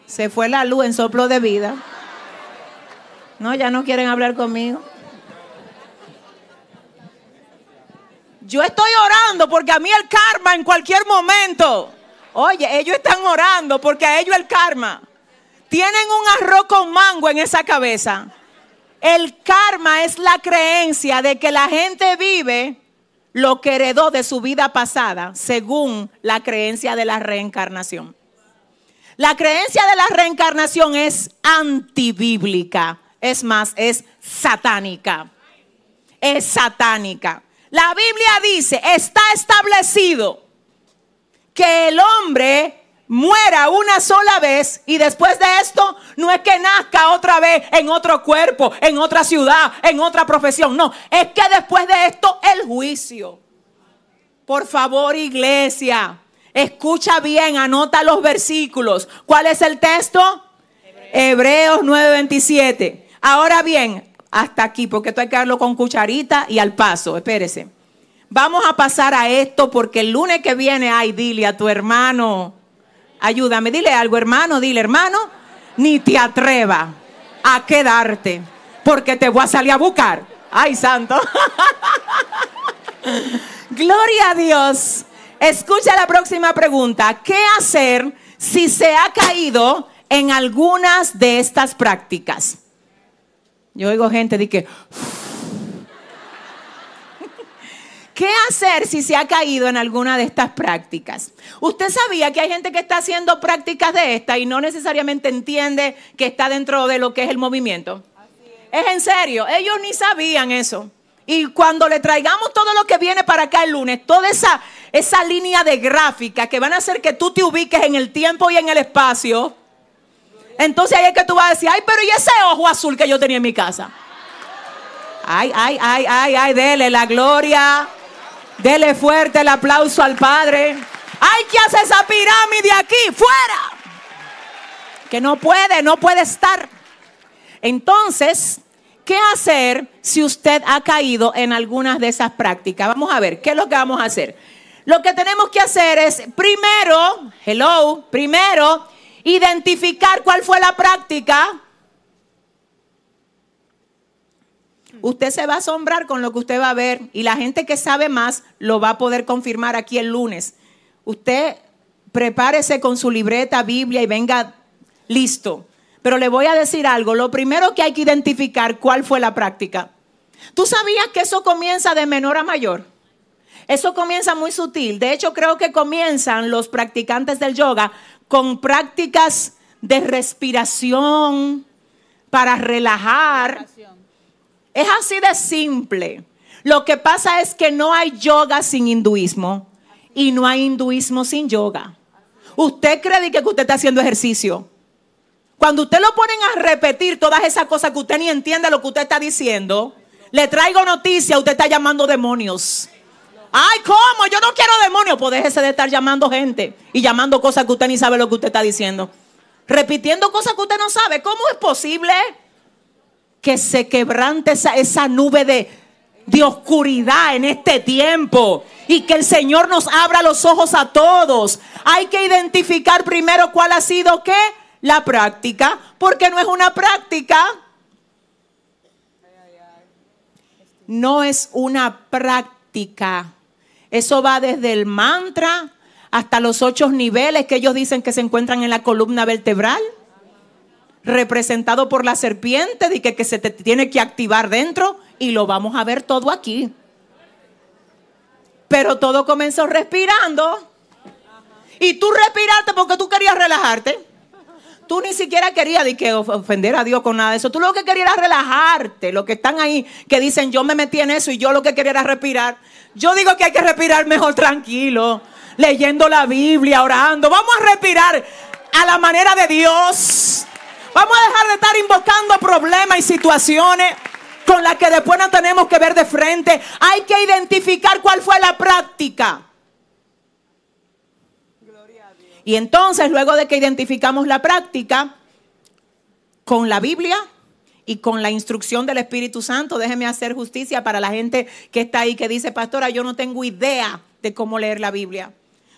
Se fue la luz en soplo de vida. No, ya no quieren hablar conmigo. Yo estoy orando porque a mí el karma en cualquier momento. Oye, ellos están orando porque a ellos el karma. Tienen un arroz con mango en esa cabeza. El karma es la creencia de que la gente vive lo que heredó de su vida pasada según la creencia de la reencarnación. La creencia de la reencarnación es antibíblica. Es más, es satánica. es satánica. La Biblia dice, está establecido que el hombre muera una sola vez y después de esto no es que nazca otra vez en otro cuerpo, en otra ciudad, en otra profesión. No, es que después de esto el juicio. Por favor, iglesia, escucha bien, anota los versículos. ¿Cuál es el texto? Hebreos 9:27. Ahora bien, hasta aquí, porque esto hay que darlo con cucharita y al paso, espérese. Vamos a pasar a esto porque el lunes que viene, ay, dile a tu hermano, Ayúdame, dile algo, hermano, dile, hermano, ni te atreva a quedarte, porque te voy a salir a buscar. Ay, santo. Gloria a Dios. Escucha la próxima pregunta. ¿Qué hacer si se ha caído en algunas de estas prácticas? Yo oigo gente de que... ¿Qué hacer si se ha caído en alguna de estas prácticas? Usted sabía que hay gente que está haciendo prácticas de esta y no necesariamente entiende que está dentro de lo que es el movimiento. Es. en serio, ellos ni sabían eso. Y cuando le traigamos todo lo que viene para acá el lunes, toda esa, esa línea de gráfica que van a hacer que tú te ubiques en el tiempo y en el espacio, entonces ahí es que tú vas a decir, ay, pero ¿y ese ojo azul que yo tenía en mi casa? Ay, ay, ay, ay, ay, dele la gloria. Dele fuerte el aplauso al Padre. Hay que hacer esa pirámide aquí, fuera. Que no puede, no puede estar. Entonces, ¿qué hacer si usted ha caído en algunas de esas prácticas? Vamos a ver, ¿qué es lo que vamos a hacer? Lo que tenemos que hacer es, primero, hello, primero, identificar cuál fue la práctica Usted se va a asombrar con lo que usted va a ver y la gente que sabe más lo va a poder confirmar aquí el lunes. Usted prepárese con su libreta, Biblia y venga listo. Pero le voy a decir algo, lo primero que hay que identificar cuál fue la práctica. ¿Tú sabías que eso comienza de menor a mayor? Eso comienza muy sutil. De hecho, creo que comienzan los practicantes del yoga con prácticas de respiración para relajar. Es así de simple. Lo que pasa es que no hay yoga sin hinduismo y no hay hinduismo sin yoga. Usted cree que usted está haciendo ejercicio. Cuando usted lo ponen a repetir todas esas cosas que usted ni entiende lo que usted está diciendo, le traigo noticia, usted está llamando demonios. Ay, ¿cómo? Yo no quiero demonios. Pues déjese de estar llamando gente y llamando cosas que usted ni sabe lo que usted está diciendo. Repitiendo cosas que usted no sabe. ¿Cómo es posible? que se quebrante esa, nube de, de oscuridad en este tiempo y que el Señor nos abra los ojos a todos. Hay que identificar primero cuál ha sido qué, la práctica, porque no es una práctica. No es una práctica. Eso va desde el mantra hasta los ocho niveles que ellos dicen que se encuentran en la columna vertebral representado por la serpiente, de que, que se te tiene que activar dentro y lo vamos a ver todo aquí. Pero todo comenzó respirando. Y tú respiraste porque tú querías relajarte. Tú ni siquiera querías que ofender a Dios con nada de eso. Tú lo que querías era relajarte. Los que están ahí que dicen yo me metí en eso y yo lo que quería era respirar. Yo digo que hay que respirar mejor tranquilo, leyendo la Biblia, orando. Vamos a respirar a la manera de Dios. Vamos a dejar de estar invocando problemas y situaciones con las que después no tenemos que ver de frente. Hay que identificar cuál fue la práctica. Y entonces, luego de que identificamos la práctica, con la Biblia y con la instrucción del Espíritu Santo, déjeme hacer justicia para la gente que está ahí, que dice, pastora, yo no tengo idea de cómo leer la Biblia.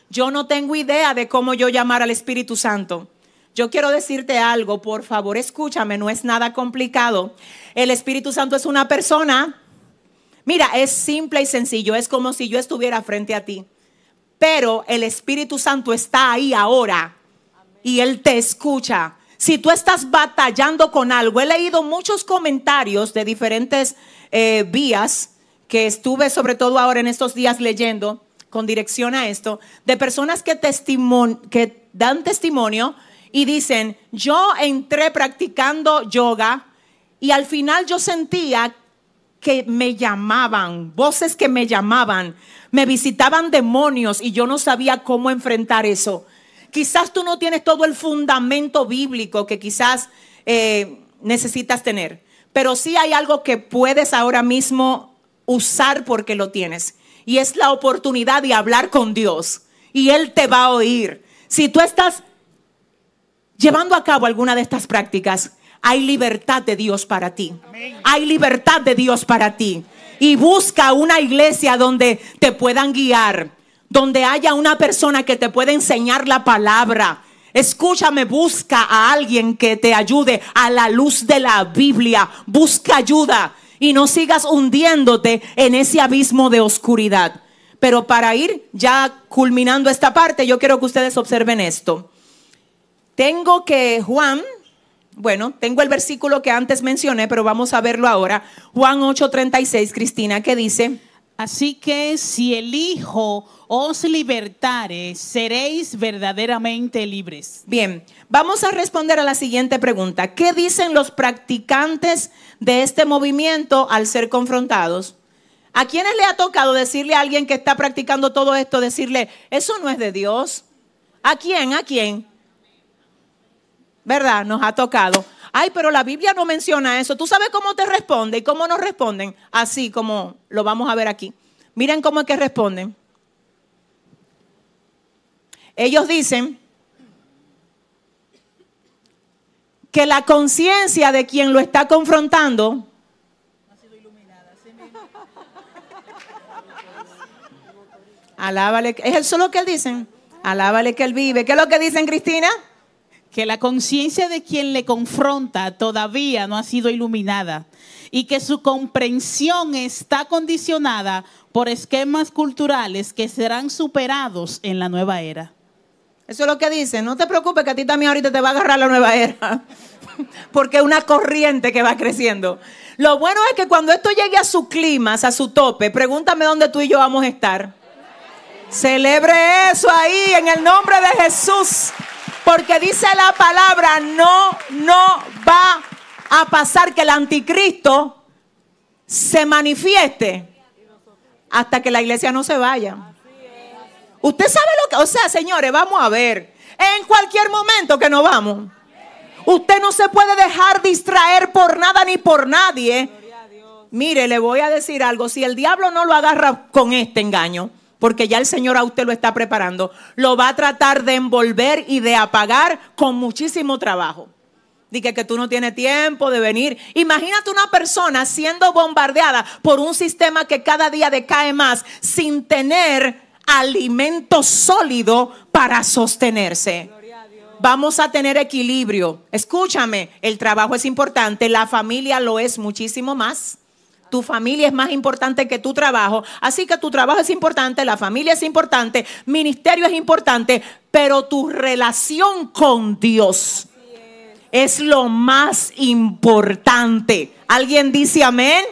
Yo no tengo idea de cómo yo llamar al Espíritu Santo. Yo quiero decirte algo, por favor, escúchame, no es nada complicado. El Espíritu Santo es una persona. Mira, es simple y sencillo, es como si yo estuviera frente a ti. Pero el Espíritu Santo está ahí ahora y Él te escucha. Si tú estás batallando con algo, he leído muchos comentarios de diferentes eh, vías que estuve sobre todo ahora en estos días leyendo con dirección a esto, de personas que, que dan testimonio y dicen, yo entré practicando yoga y al final yo sentía que me llamaban, voces que me llamaban, me visitaban demonios y yo no sabía cómo enfrentar eso. Quizás tú no tienes todo el fundamento bíblico que quizás eh, necesitas tener, pero sí hay algo que puedes ahora mismo usar porque lo tienes. Y es la oportunidad de hablar con Dios. Y Él te va a oír. Si tú estás llevando a cabo alguna de estas prácticas, hay libertad de Dios para ti. Hay libertad de Dios para ti. Y busca una iglesia donde te puedan guiar, donde haya una persona que te pueda enseñar la palabra. Escúchame, busca a alguien que te ayude a la luz de la Biblia. Busca ayuda y no sigas hundiéndote en ese abismo de oscuridad. Pero para ir ya culminando esta parte, yo quiero que ustedes observen esto. Tengo que Juan bueno, tengo el versículo que antes mencioné, pero vamos a verlo ahora. Juan 8:36, Cristina, que dice, Así que si el Hijo os libertare, seréis verdaderamente libres. Bien, vamos a responder a la siguiente pregunta. ¿Qué dicen los practicantes de este movimiento al ser confrontados? ¿A quiénes le ha tocado decirle a alguien que está practicando todo esto, decirle, eso no es de Dios? ¿A quién? ¿A quién? ¿Verdad? Nos ha tocado. Ay, pero la Biblia no menciona eso. ¿Tú sabes cómo te responde y cómo nos responden? Así como lo vamos a ver aquí. Miren cómo es que responden. Ellos dicen que la conciencia de quien lo está confrontando Alábale, es eso lo que él dicen. Alábale que él vive. ¿Qué es lo que dicen, Cristina? Que la conciencia de quien le confronta todavía no ha sido iluminada y que su comprensión está condicionada por esquemas culturales que serán superados en la nueva era. Eso es lo que dice. No te preocupes que a ti también ahorita te va a agarrar la nueva era. Porque es una corriente que va creciendo. Lo bueno es que cuando esto llegue a su clima, a su tope, pregúntame dónde tú y yo vamos a estar. Celebre eso ahí en el nombre de Jesús. Porque dice la palabra, no, no va a pasar que el anticristo se manifieste hasta que la iglesia no se vaya. Usted sabe lo que, o sea, señores, vamos a ver, en cualquier momento que nos vamos. Usted no se puede dejar distraer por nada ni por nadie. Mire, le voy a decir algo, si el diablo no lo agarra con este engaño, porque ya el Señor a usted lo está preparando, lo va a tratar de envolver y de apagar con muchísimo trabajo. Dice que tú no tienes tiempo de venir. Imagínate una persona siendo bombardeada por un sistema que cada día decae más sin tener alimento sólido para sostenerse. Vamos a tener equilibrio. Escúchame, el trabajo es importante, la familia lo es muchísimo más tu familia es más importante que tu trabajo. Así que tu trabajo es importante, la familia es importante, ministerio es importante, pero tu relación con Dios es lo más importante. ¿Alguien dice amén?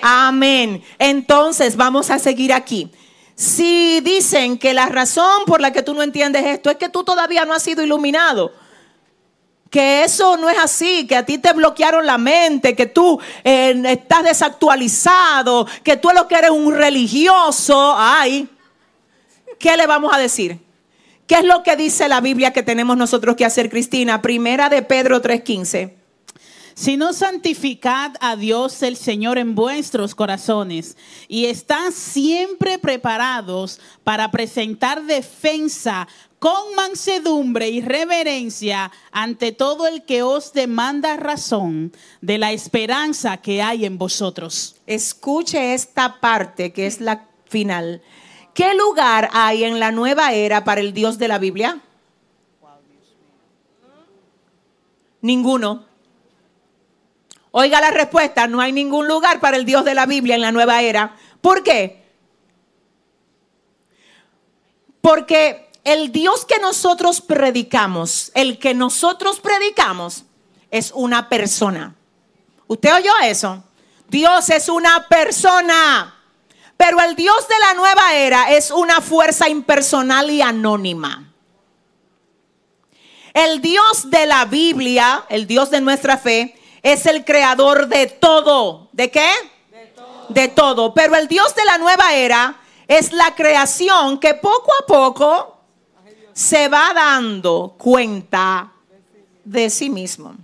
Amén. Entonces vamos a seguir aquí. Si dicen que la razón por la que tú no entiendes esto es que tú todavía no has sido iluminado, que eso no es así, que a ti te bloquearon la mente, que tú eh, estás desactualizado, que tú lo que eres un religioso. Ay, ¿qué le vamos a decir? ¿Qué es lo que dice la Biblia que tenemos nosotros que hacer, Cristina? Primera de Pedro 3:15. Si no santificad a Dios el Señor en vuestros corazones y están siempre preparados para presentar defensa con mansedumbre y reverencia ante todo el que os demanda razón de la esperanza que hay en vosotros. Escuche esta parte que es la final. ¿Qué lugar hay en la nueva era para el Dios de la Biblia? Ninguno. Oiga la respuesta, no hay ningún lugar para el Dios de la Biblia en la nueva era. ¿Por qué? Porque el Dios que nosotros predicamos, el que nosotros predicamos, es una persona. ¿Usted oyó eso? Dios es una persona. Pero el Dios de la nueva era es una fuerza impersonal y anónima. El Dios de la Biblia, el Dios de nuestra fe, es el creador de todo. ¿De qué? De todo. Pero el Dios de la nueva era es la creación que poco a poco se va dando cuenta de sí mismo.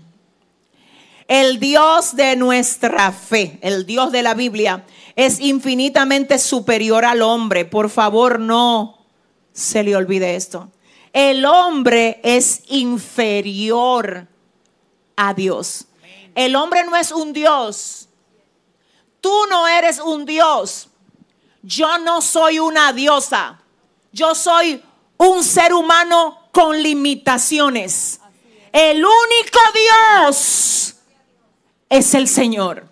El Dios de nuestra fe, el Dios de la Biblia, es infinitamente superior al hombre. Por favor, no se le olvide esto. El hombre es inferior a Dios. El hombre no es un Dios. Tú no eres un Dios. Yo no soy una diosa. Yo soy un ser humano con limitaciones. El único Dios es el Señor.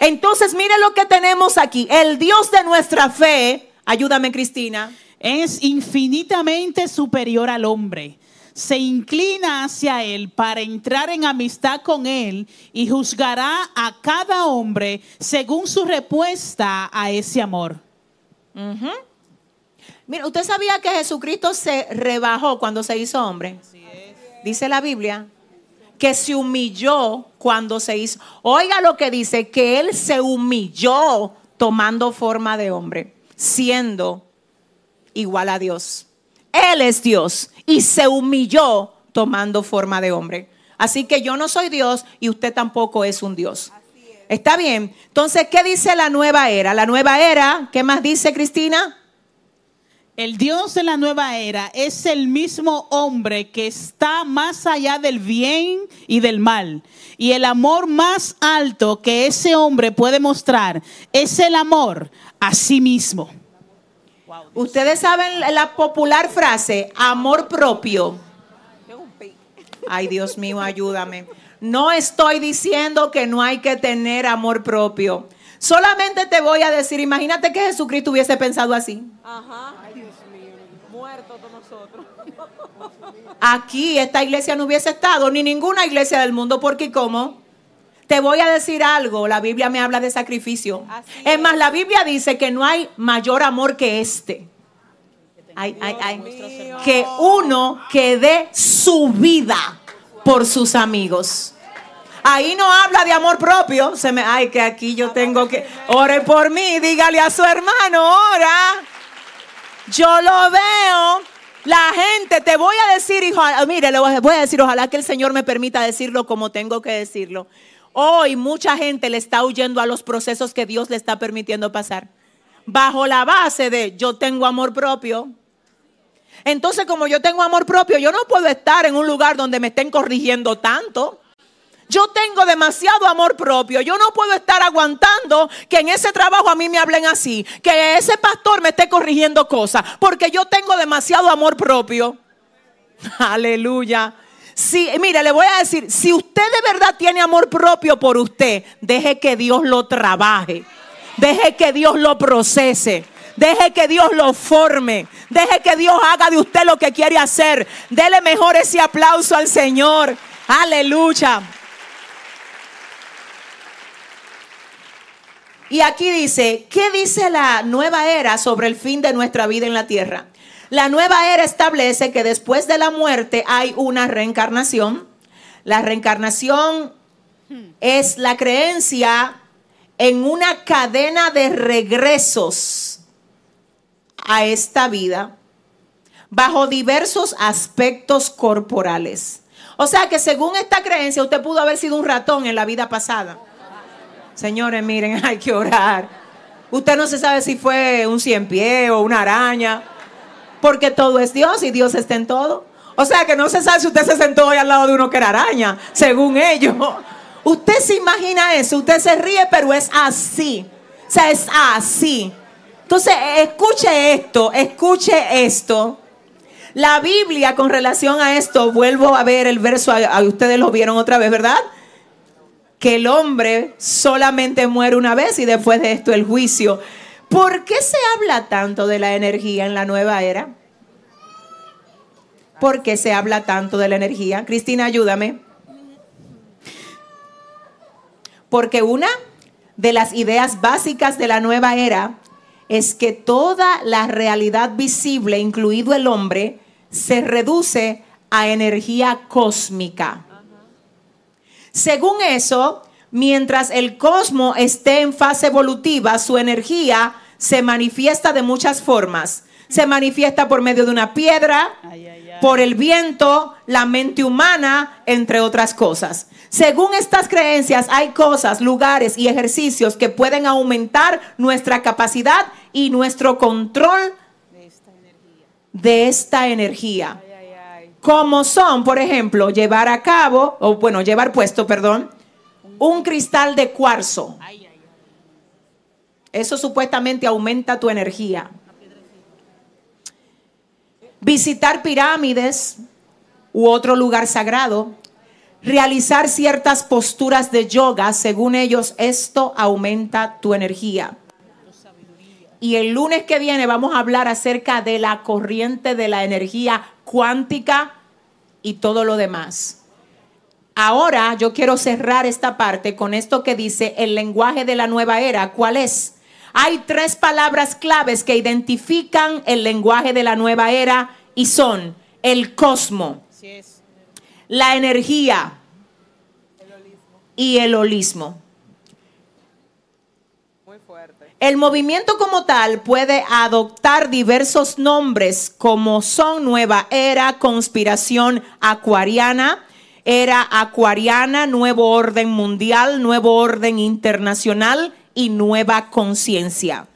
Entonces, mire lo que tenemos aquí. El Dios de nuestra fe, ayúdame Cristina, es infinitamente superior al hombre. Se inclina hacia él para entrar en amistad con él y juzgará a cada hombre según su respuesta a ese amor. Mira, ¿usted sabía que Jesucristo se rebajó cuando se hizo hombre? Dice la Biblia que se humilló cuando se hizo. Oiga lo que dice, que él se humilló tomando forma de hombre, siendo igual a Dios. Él es Dios y se humilló tomando forma de hombre. Así que yo no soy Dios y usted tampoco es un Dios. ¿Está bien? Entonces, ¿qué dice la nueva era? La nueva era, ¿qué más dice Cristina? El Dios de la nueva era es el mismo hombre que está más allá del bien y del mal. Y el amor más alto que ese hombre puede mostrar es el amor a sí mismo. Ustedes saben la popular frase, amor propio. Ay, Dios mío, ayúdame. No estoy diciendo que no hay que tener amor propio. Solamente te voy a decir, imagínate que Jesucristo hubiese pensado así. Ajá. Aquí esta iglesia no hubiese estado, ni ninguna iglesia del mundo, porque ¿cómo? Te voy a decir algo, la Biblia me habla de sacrificio. es. más, la Biblia dice que no hay mayor amor que este. que uno que dé su vida por sus amigos. Ahí no habla de amor propio. Se me, ay, que aquí yo tengo que. Ore por mí, dígale a su hermano, ora. Yo lo veo la gente, te voy a decir, hijo, mire, le voy a decir, ojalá que el Señor me permita decirlo como tengo que decirlo. Hoy mucha gente le está huyendo a los procesos que Dios le está permitiendo pasar. Bajo la base de yo tengo amor propio. Entonces, como yo tengo amor propio, yo no puedo estar en un lugar donde me estén corrigiendo tanto. Yo tengo demasiado amor propio. Yo no puedo estar aguantando que en ese trabajo a mí me hablen así. Que ese pastor me esté corrigiendo cosas. Porque yo tengo demasiado amor propio. Aleluya. Si, mire, le voy a decir, si usted de verdad tiene amor propio por usted, deje que Dios lo trabaje. Deje que Dios lo procese. Deje que Dios lo forme. Deje que Dios haga de usted lo que quiere hacer. Dele mejor ese aplauso al Señor. Aleluya. Y aquí dice, ¿qué dice la nueva era sobre el fin de nuestra vida en la tierra? La nueva era establece que después de la muerte hay una reencarnación. La reencarnación es la creencia en una cadena de regresos a esta vida bajo diversos aspectos corporales. O sea que según esta creencia usted pudo haber sido un ratón en la vida pasada. Señores, miren, hay que orar. Usted no se sabe si fue un cien pie o una araña, porque todo es Dios y Dios está en todo. O sea que no se sabe si usted se sentó hoy al lado de uno que era araña, según ellos. Usted se imagina eso, usted se ríe, pero es así. O sea, es así. Entonces, escuche esto, escuche esto. La Biblia con relación a esto, vuelvo a ver el verso, ustedes lo vieron otra vez, ¿verdad? Que el hombre solamente muere una vez y después de esto el juicio. ¿Por qué se habla tanto de la energía en la nueva era? ¿Por qué se habla tanto de la energía? Cristina, ayúdame. Porque una de las ideas básicas de la nueva era es que toda la realidad visible, incluido el hombre, se reduce a energía cósmica. Según eso, Mientras el cosmos esté en fase evolutiva, su energía se manifiesta de muchas formas. Se manifiesta por medio de una piedra, por el viento, la mente humana, entre otras cosas. Según estas creencias, hay cosas, lugares y ejercicios que pueden aumentar nuestra capacidad y nuestro control de esta energía. Como son, por ejemplo, llevar a cabo, o bueno, llevar puesto, perdón, un cristal de cuarzo. Eso supuestamente aumenta tu energía. Visitar pirámides u otro lugar sagrado. Realizar ciertas posturas de yoga, según ellos, esto aumenta tu energía. Y el lunes que viene vamos a hablar acerca de la corriente de la energía cuántica y todo lo demás. Ahora yo quiero cerrar esta parte con esto que dice el lenguaje de la nueva era. ¿Cuál es? Hay tres palabras claves que identifican el lenguaje de la nueva era y son el cosmo, la energía y el holismo. El movimiento como tal puede adoptar diversos nombres como son nueva era, conspiración acuariana, era acuariana, nuevo orden mundial, nuevo orden internacional y nueva conciencia.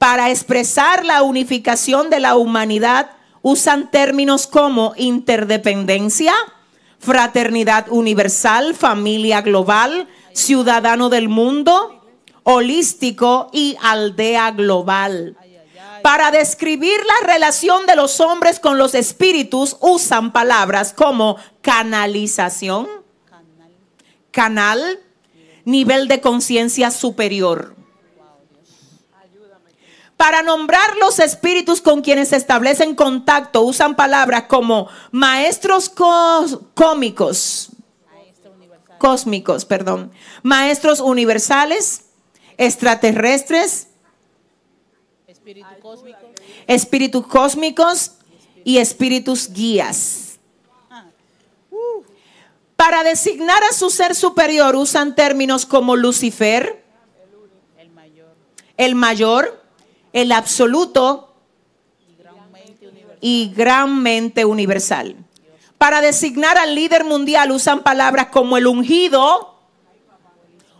Para expresar la unificación de la humanidad usan términos como interdependencia, fraternidad universal, familia global, ciudadano del mundo, holístico y aldea global. Para describir la relación de los hombres con los espíritus usan palabras como canalización, canal, nivel de conciencia superior. Para nombrar los espíritus con quienes se establecen contacto usan palabras como maestros cómicos, cósmicos, perdón, maestros universales, extraterrestres, espíritus cósmicos y espíritus guías. Para designar a su ser superior usan términos como Lucifer, el mayor, el absoluto y gran mente universal. Para designar al líder mundial usan palabras como el ungido,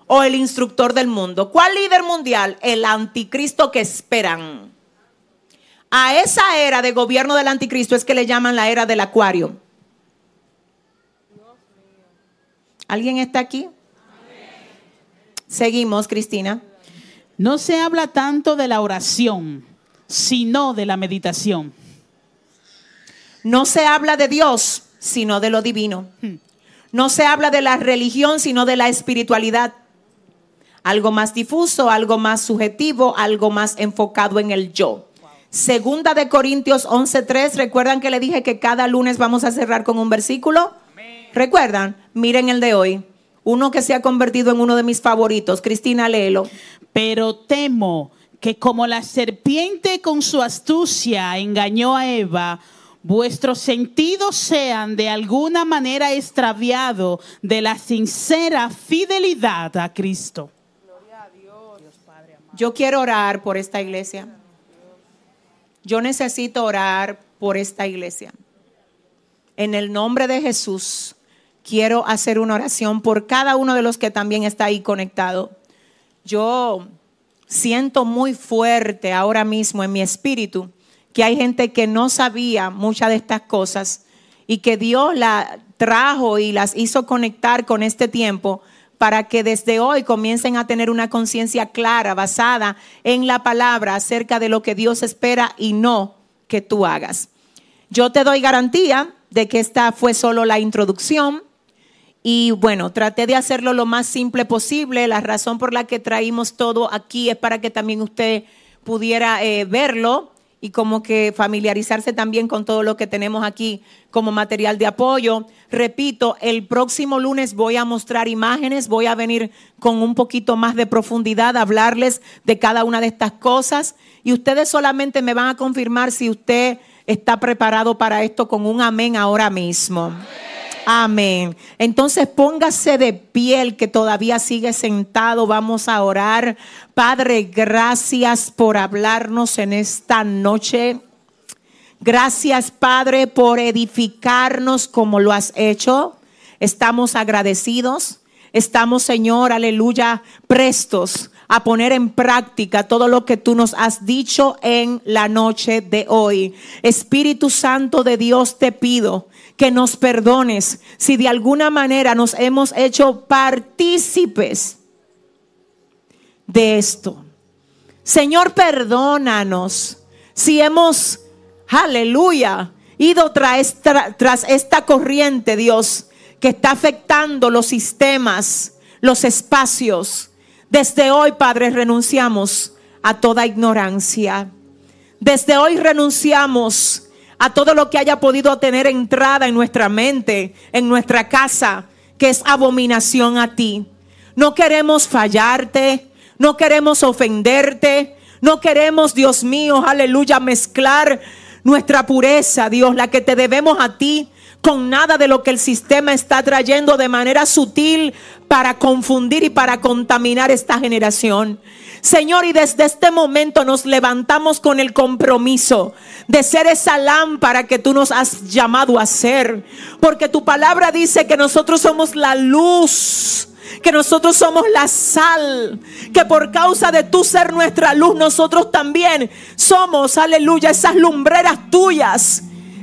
o el instructor del mundo. ¿Cuál líder mundial? El anticristo que esperan. A esa era de gobierno del anticristo es que le llaman la era del acuario. ¿Alguien está aquí? Seguimos, Cristina. No se habla tanto de la oración, sino de la meditación. No se habla de Dios, sino de lo divino. Hmm. No se habla de la religión, sino de la espiritualidad algo más difuso, algo más subjetivo, algo más enfocado en el yo. Segunda de Corintios 11:3, recuerdan que le dije que cada lunes vamos a cerrar con un versículo. ¿Recuerdan? Miren el de hoy. Uno que se ha convertido en uno de mis favoritos. Cristina, léelo. Pero temo que como la serpiente con su astucia engañó a Eva, vuestros sentidos sean de alguna manera extraviados de la sincera fidelidad a Cristo. Yo quiero orar por esta iglesia. Yo necesito orar por esta iglesia. En el nombre de Jesús, quiero hacer una oración por cada uno de los que también está ahí conectado. Yo siento muy fuerte ahora mismo en mi espíritu que hay gente que no sabía muchas de estas cosas y que Dios la trajo y las hizo conectar con este tiempo para que desde hoy comiencen a tener una conciencia clara, basada en la palabra acerca de lo que Dios espera y no que tú hagas. Yo te doy garantía de que esta fue solo la introducción. Y bueno, traté de hacerlo lo más simple posible. La razón por la que traímos todo aquí es para que también usted pudiera eh, verlo y como que familiarizarse también con todo lo que tenemos aquí como material de apoyo. Repito, el próximo lunes voy a mostrar imágenes, voy a venir con un poquito más de profundidad, a hablarles de cada una de estas cosas y ustedes solamente me van a confirmar si usted está preparado para esto con un amén ahora mismo. Amén. Entonces póngase de pie el que todavía sigue sentado. Vamos a orar. Padre, gracias por hablarnos en esta noche. Gracias, Padre, por edificarnos como lo has hecho. Estamos agradecidos. Estamos, Señor, aleluya, prestos a poner en práctica todo lo que tú nos has dicho en la noche de hoy. Espíritu Santo de Dios, te pido que nos perdones si de alguna manera nos hemos hecho partícipes de esto. Señor, perdónanos si hemos, aleluya, ido tras, tras esta corriente, Dios, que está afectando los sistemas, los espacios. Desde hoy, Padre, renunciamos a toda ignorancia. Desde hoy renunciamos a todo lo que haya podido tener entrada en nuestra mente, en nuestra casa, que es abominación a ti. No queremos fallarte, no queremos ofenderte, no queremos, Dios mío, aleluya, mezclar nuestra pureza, Dios, la que te debemos a ti, con nada de lo que el sistema está trayendo de manera sutil para confundir y para contaminar esta generación. Señor, y desde este momento nos levantamos con el compromiso de ser esa lámpara que tú nos has llamado a ser. Porque tu palabra dice que nosotros somos la luz que nosotros somos la sal, que por causa de tu ser nuestra luz, nosotros también somos, aleluya, esas lumbreras tuyas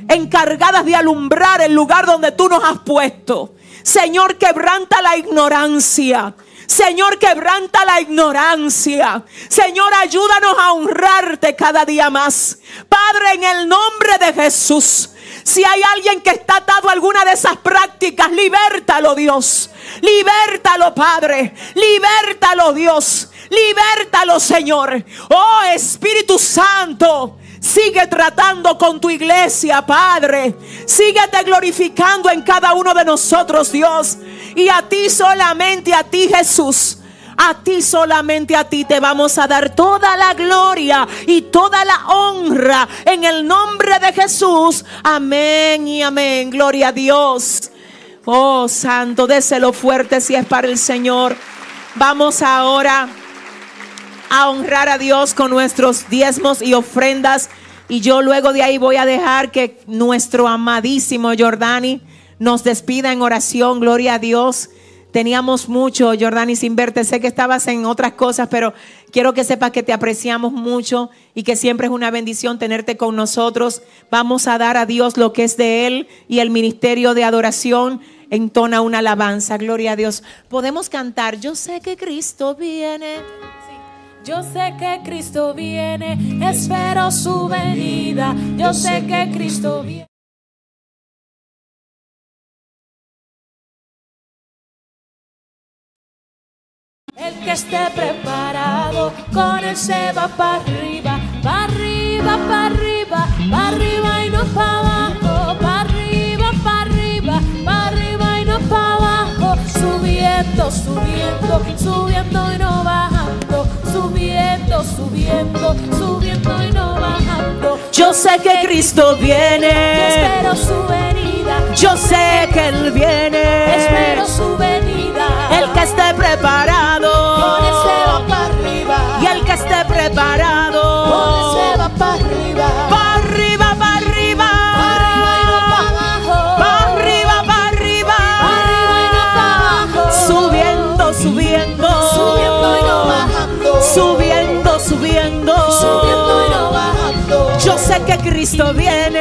encargadas de alumbrar el lugar donde tú nos has puesto. Señor, quebranta la ignorancia. Señor, quebranta la ignorancia. Señor, ayúdanos a honrarte cada día más. Padre, en el nombre de Jesús. Si hay alguien que está atado a alguna de esas prácticas, libértalo, Dios. Libértalo, Padre. Libértalo, Dios. Libértalo, Señor. Oh Espíritu Santo. Sigue tratando con tu iglesia, Padre. Síguete glorificando en cada uno de nosotros, Dios. Y a ti solamente, a ti Jesús. A ti solamente, a ti te vamos a dar toda la gloria y toda la honra en el nombre de Jesús. Amén y amén. Gloria a Dios. Oh, santo, déselo fuerte si es para el Señor. Vamos ahora a honrar a Dios con nuestros diezmos y ofrendas. Y yo luego de ahí voy a dejar que nuestro amadísimo Jordani nos despida en oración. Gloria a Dios. Teníamos mucho, Jordani, sin verte. Sé que estabas en otras cosas, pero quiero que sepas que te apreciamos mucho y que siempre es una bendición tenerte con nosotros. Vamos a dar a Dios lo que es de Él y el ministerio de adoración entona una alabanza. Gloria a Dios. Podemos cantar, yo sé que Cristo viene. Yo sé que Cristo viene, espero su venida. Yo sé que Cristo viene. Que esté preparado, con él se va para arriba, para arriba, para arriba, para arriba y no para abajo, para arriba, para arriba, para arriba y no para abajo, subiendo, subiendo, subiendo y no bajando, subiendo, subiendo, subiendo y no bajando. Yo sé que Cristo viene. espero su venida. Yo sé que Él viene. Espero su venida. El que esté preparado. Con él se va para arriba. Pa' arriba, pa' arriba. Pa' arriba y no pa' abajo. Pa' arriba. Subiendo, subiendo. Subiendo y no bajando. Subiendo, subiendo. Subiendo y no bajando. Yo sé que Cristo viene.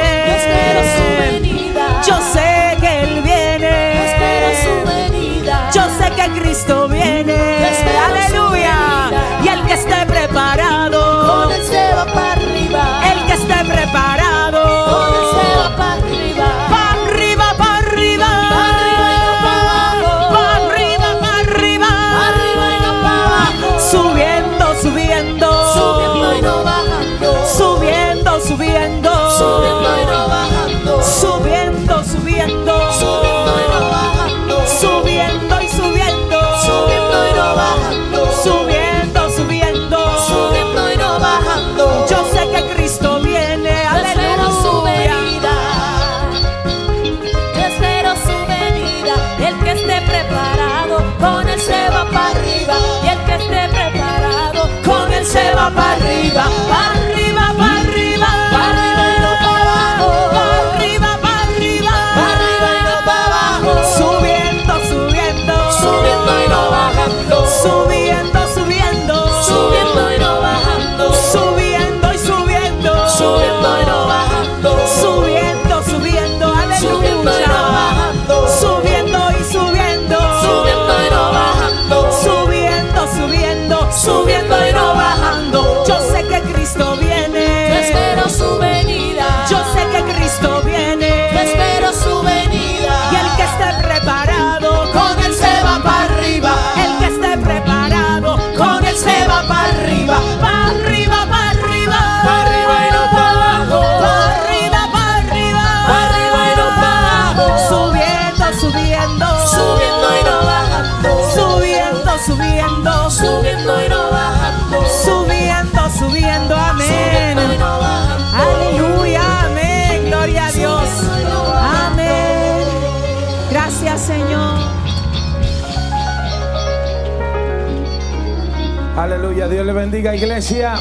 Aleluya, Dios le bendiga, iglesia.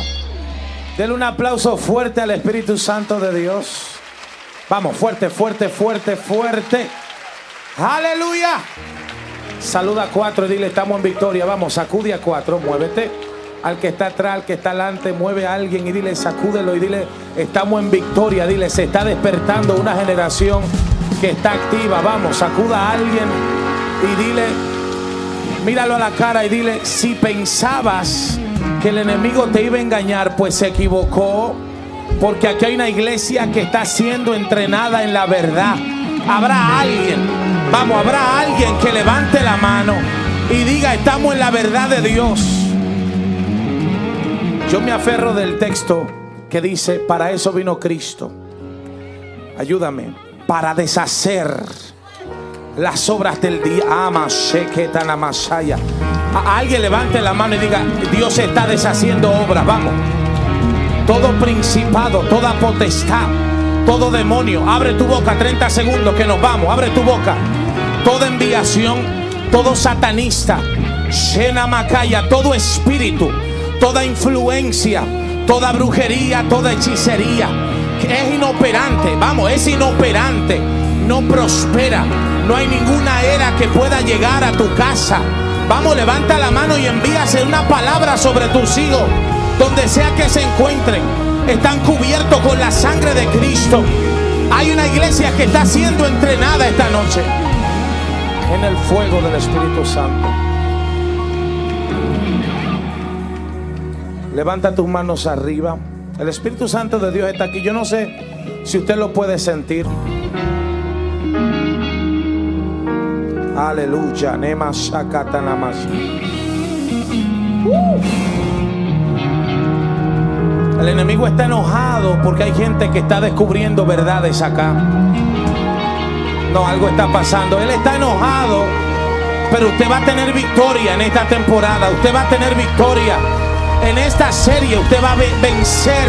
Denle un aplauso fuerte al Espíritu Santo de Dios. Vamos, fuerte, fuerte, fuerte, fuerte. Aleluya. Saluda a cuatro y dile, estamos en victoria. Vamos, sacude a cuatro, muévete. Al que está atrás, al que está adelante, mueve a alguien y dile, sacúdelo y dile, estamos en victoria. Dile, se está despertando una generación que está activa. Vamos, sacuda a alguien y dile, míralo a la cara y dile, si pensabas que el enemigo te iba a engañar, pues se equivocó. Porque aquí hay una iglesia que está siendo entrenada en la verdad. Habrá alguien, vamos, habrá alguien que levante la mano y diga, estamos en la verdad de Dios. Yo me aferro del texto que dice, para eso vino Cristo. Ayúdame, para deshacer las obras del día. Ama, Masaya. A alguien levante la mano y diga, Dios está deshaciendo obras. Vamos. Todo principado, toda potestad, todo demonio. Abre tu boca, 30 segundos que nos vamos. Abre tu boca. Toda enviación, todo satanista, Shena Macaya, todo espíritu, toda influencia, toda brujería, toda hechicería. Es inoperante, vamos, es inoperante. No prospera. No hay ninguna era que pueda llegar a tu casa. Vamos, levanta la mano y envíase una palabra sobre tus hijos. Donde sea que se encuentren. Están cubiertos con la sangre de Cristo. Hay una iglesia que está siendo entrenada esta noche. En el fuego del Espíritu Santo. Levanta tus manos arriba. El Espíritu Santo de Dios está aquí. Yo no sé si usted lo puede sentir. Aleluya. Nema shakatanamas. El enemigo está enojado porque hay gente que está descubriendo verdades acá. No, algo está pasando. Él está enojado, pero usted va a tener victoria en esta temporada. Usted va a tener victoria en esta serie. Usted va a ve- vencer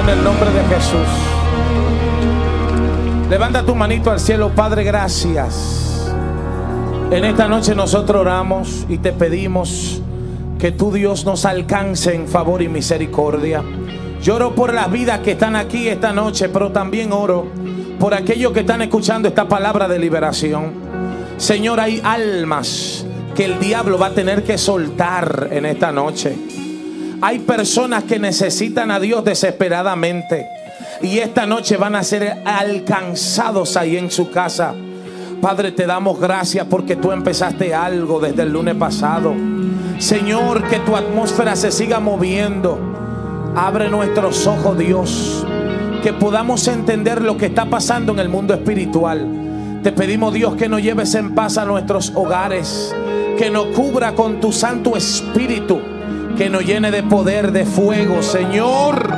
en el nombre de Jesús. Levanta tu manito al cielo, Padre, gracias. En esta noche nosotros oramos y te pedimos que tu Dios nos alcance en favor y misericordia. Lloro por las vidas que están aquí esta noche, pero también oro por aquellos que están escuchando esta palabra de liberación. Señor, hay almas que el diablo va a tener que soltar en esta noche. Hay personas que necesitan a Dios desesperadamente y esta noche van a ser alcanzados ahí en su casa. Padre, te damos gracias porque tú empezaste algo desde el lunes pasado. Señor, que tu atmósfera se siga moviendo. Abre nuestros ojos, Dios. Que podamos entender lo que está pasando en el mundo espiritual. Te pedimos, Dios, que nos lleves en paz a nuestros hogares. Que nos cubra con tu Santo Espíritu. Que nos llene de poder, de fuego. Señor,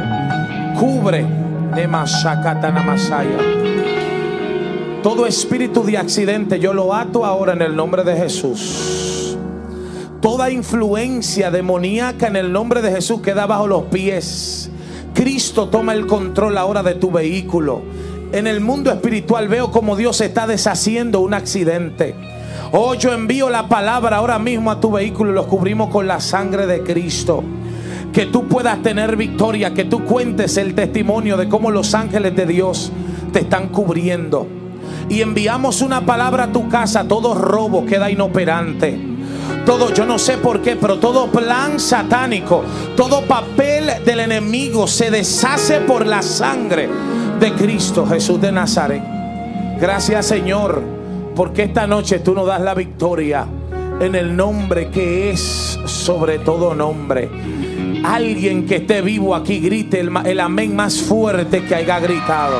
cubre. Nemashakatanamasaya. Todo espíritu de accidente yo lo ato ahora en el nombre de Jesús. Toda influencia demoníaca en el nombre de Jesús queda bajo los pies. Cristo toma el control ahora de tu vehículo. En el mundo espiritual veo como Dios está deshaciendo un accidente. Oh, yo envío la palabra ahora mismo a tu vehículo y los cubrimos con la sangre de Cristo. Que tú puedas tener victoria, que tú cuentes el testimonio de cómo los ángeles de Dios te están cubriendo. Y enviamos una palabra a tu casa, todo robo queda inoperante. Todo, yo no sé por qué, pero todo plan satánico, todo papel del enemigo se deshace por la sangre de Cristo Jesús de Nazaret. Gracias Señor, porque esta noche tú nos das la victoria en el nombre que es sobre todo nombre. Alguien que esté vivo aquí grite el, el amén más fuerte que haya gritado.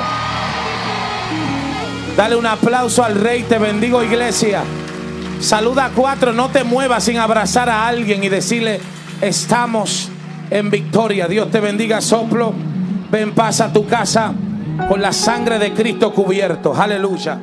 Dale un aplauso al rey, te bendigo iglesia. Saluda a cuatro, no te muevas sin abrazar a alguien y decirle, estamos en victoria. Dios te bendiga, soplo. Ven, pasa a tu casa con la sangre de Cristo cubierto. Aleluya.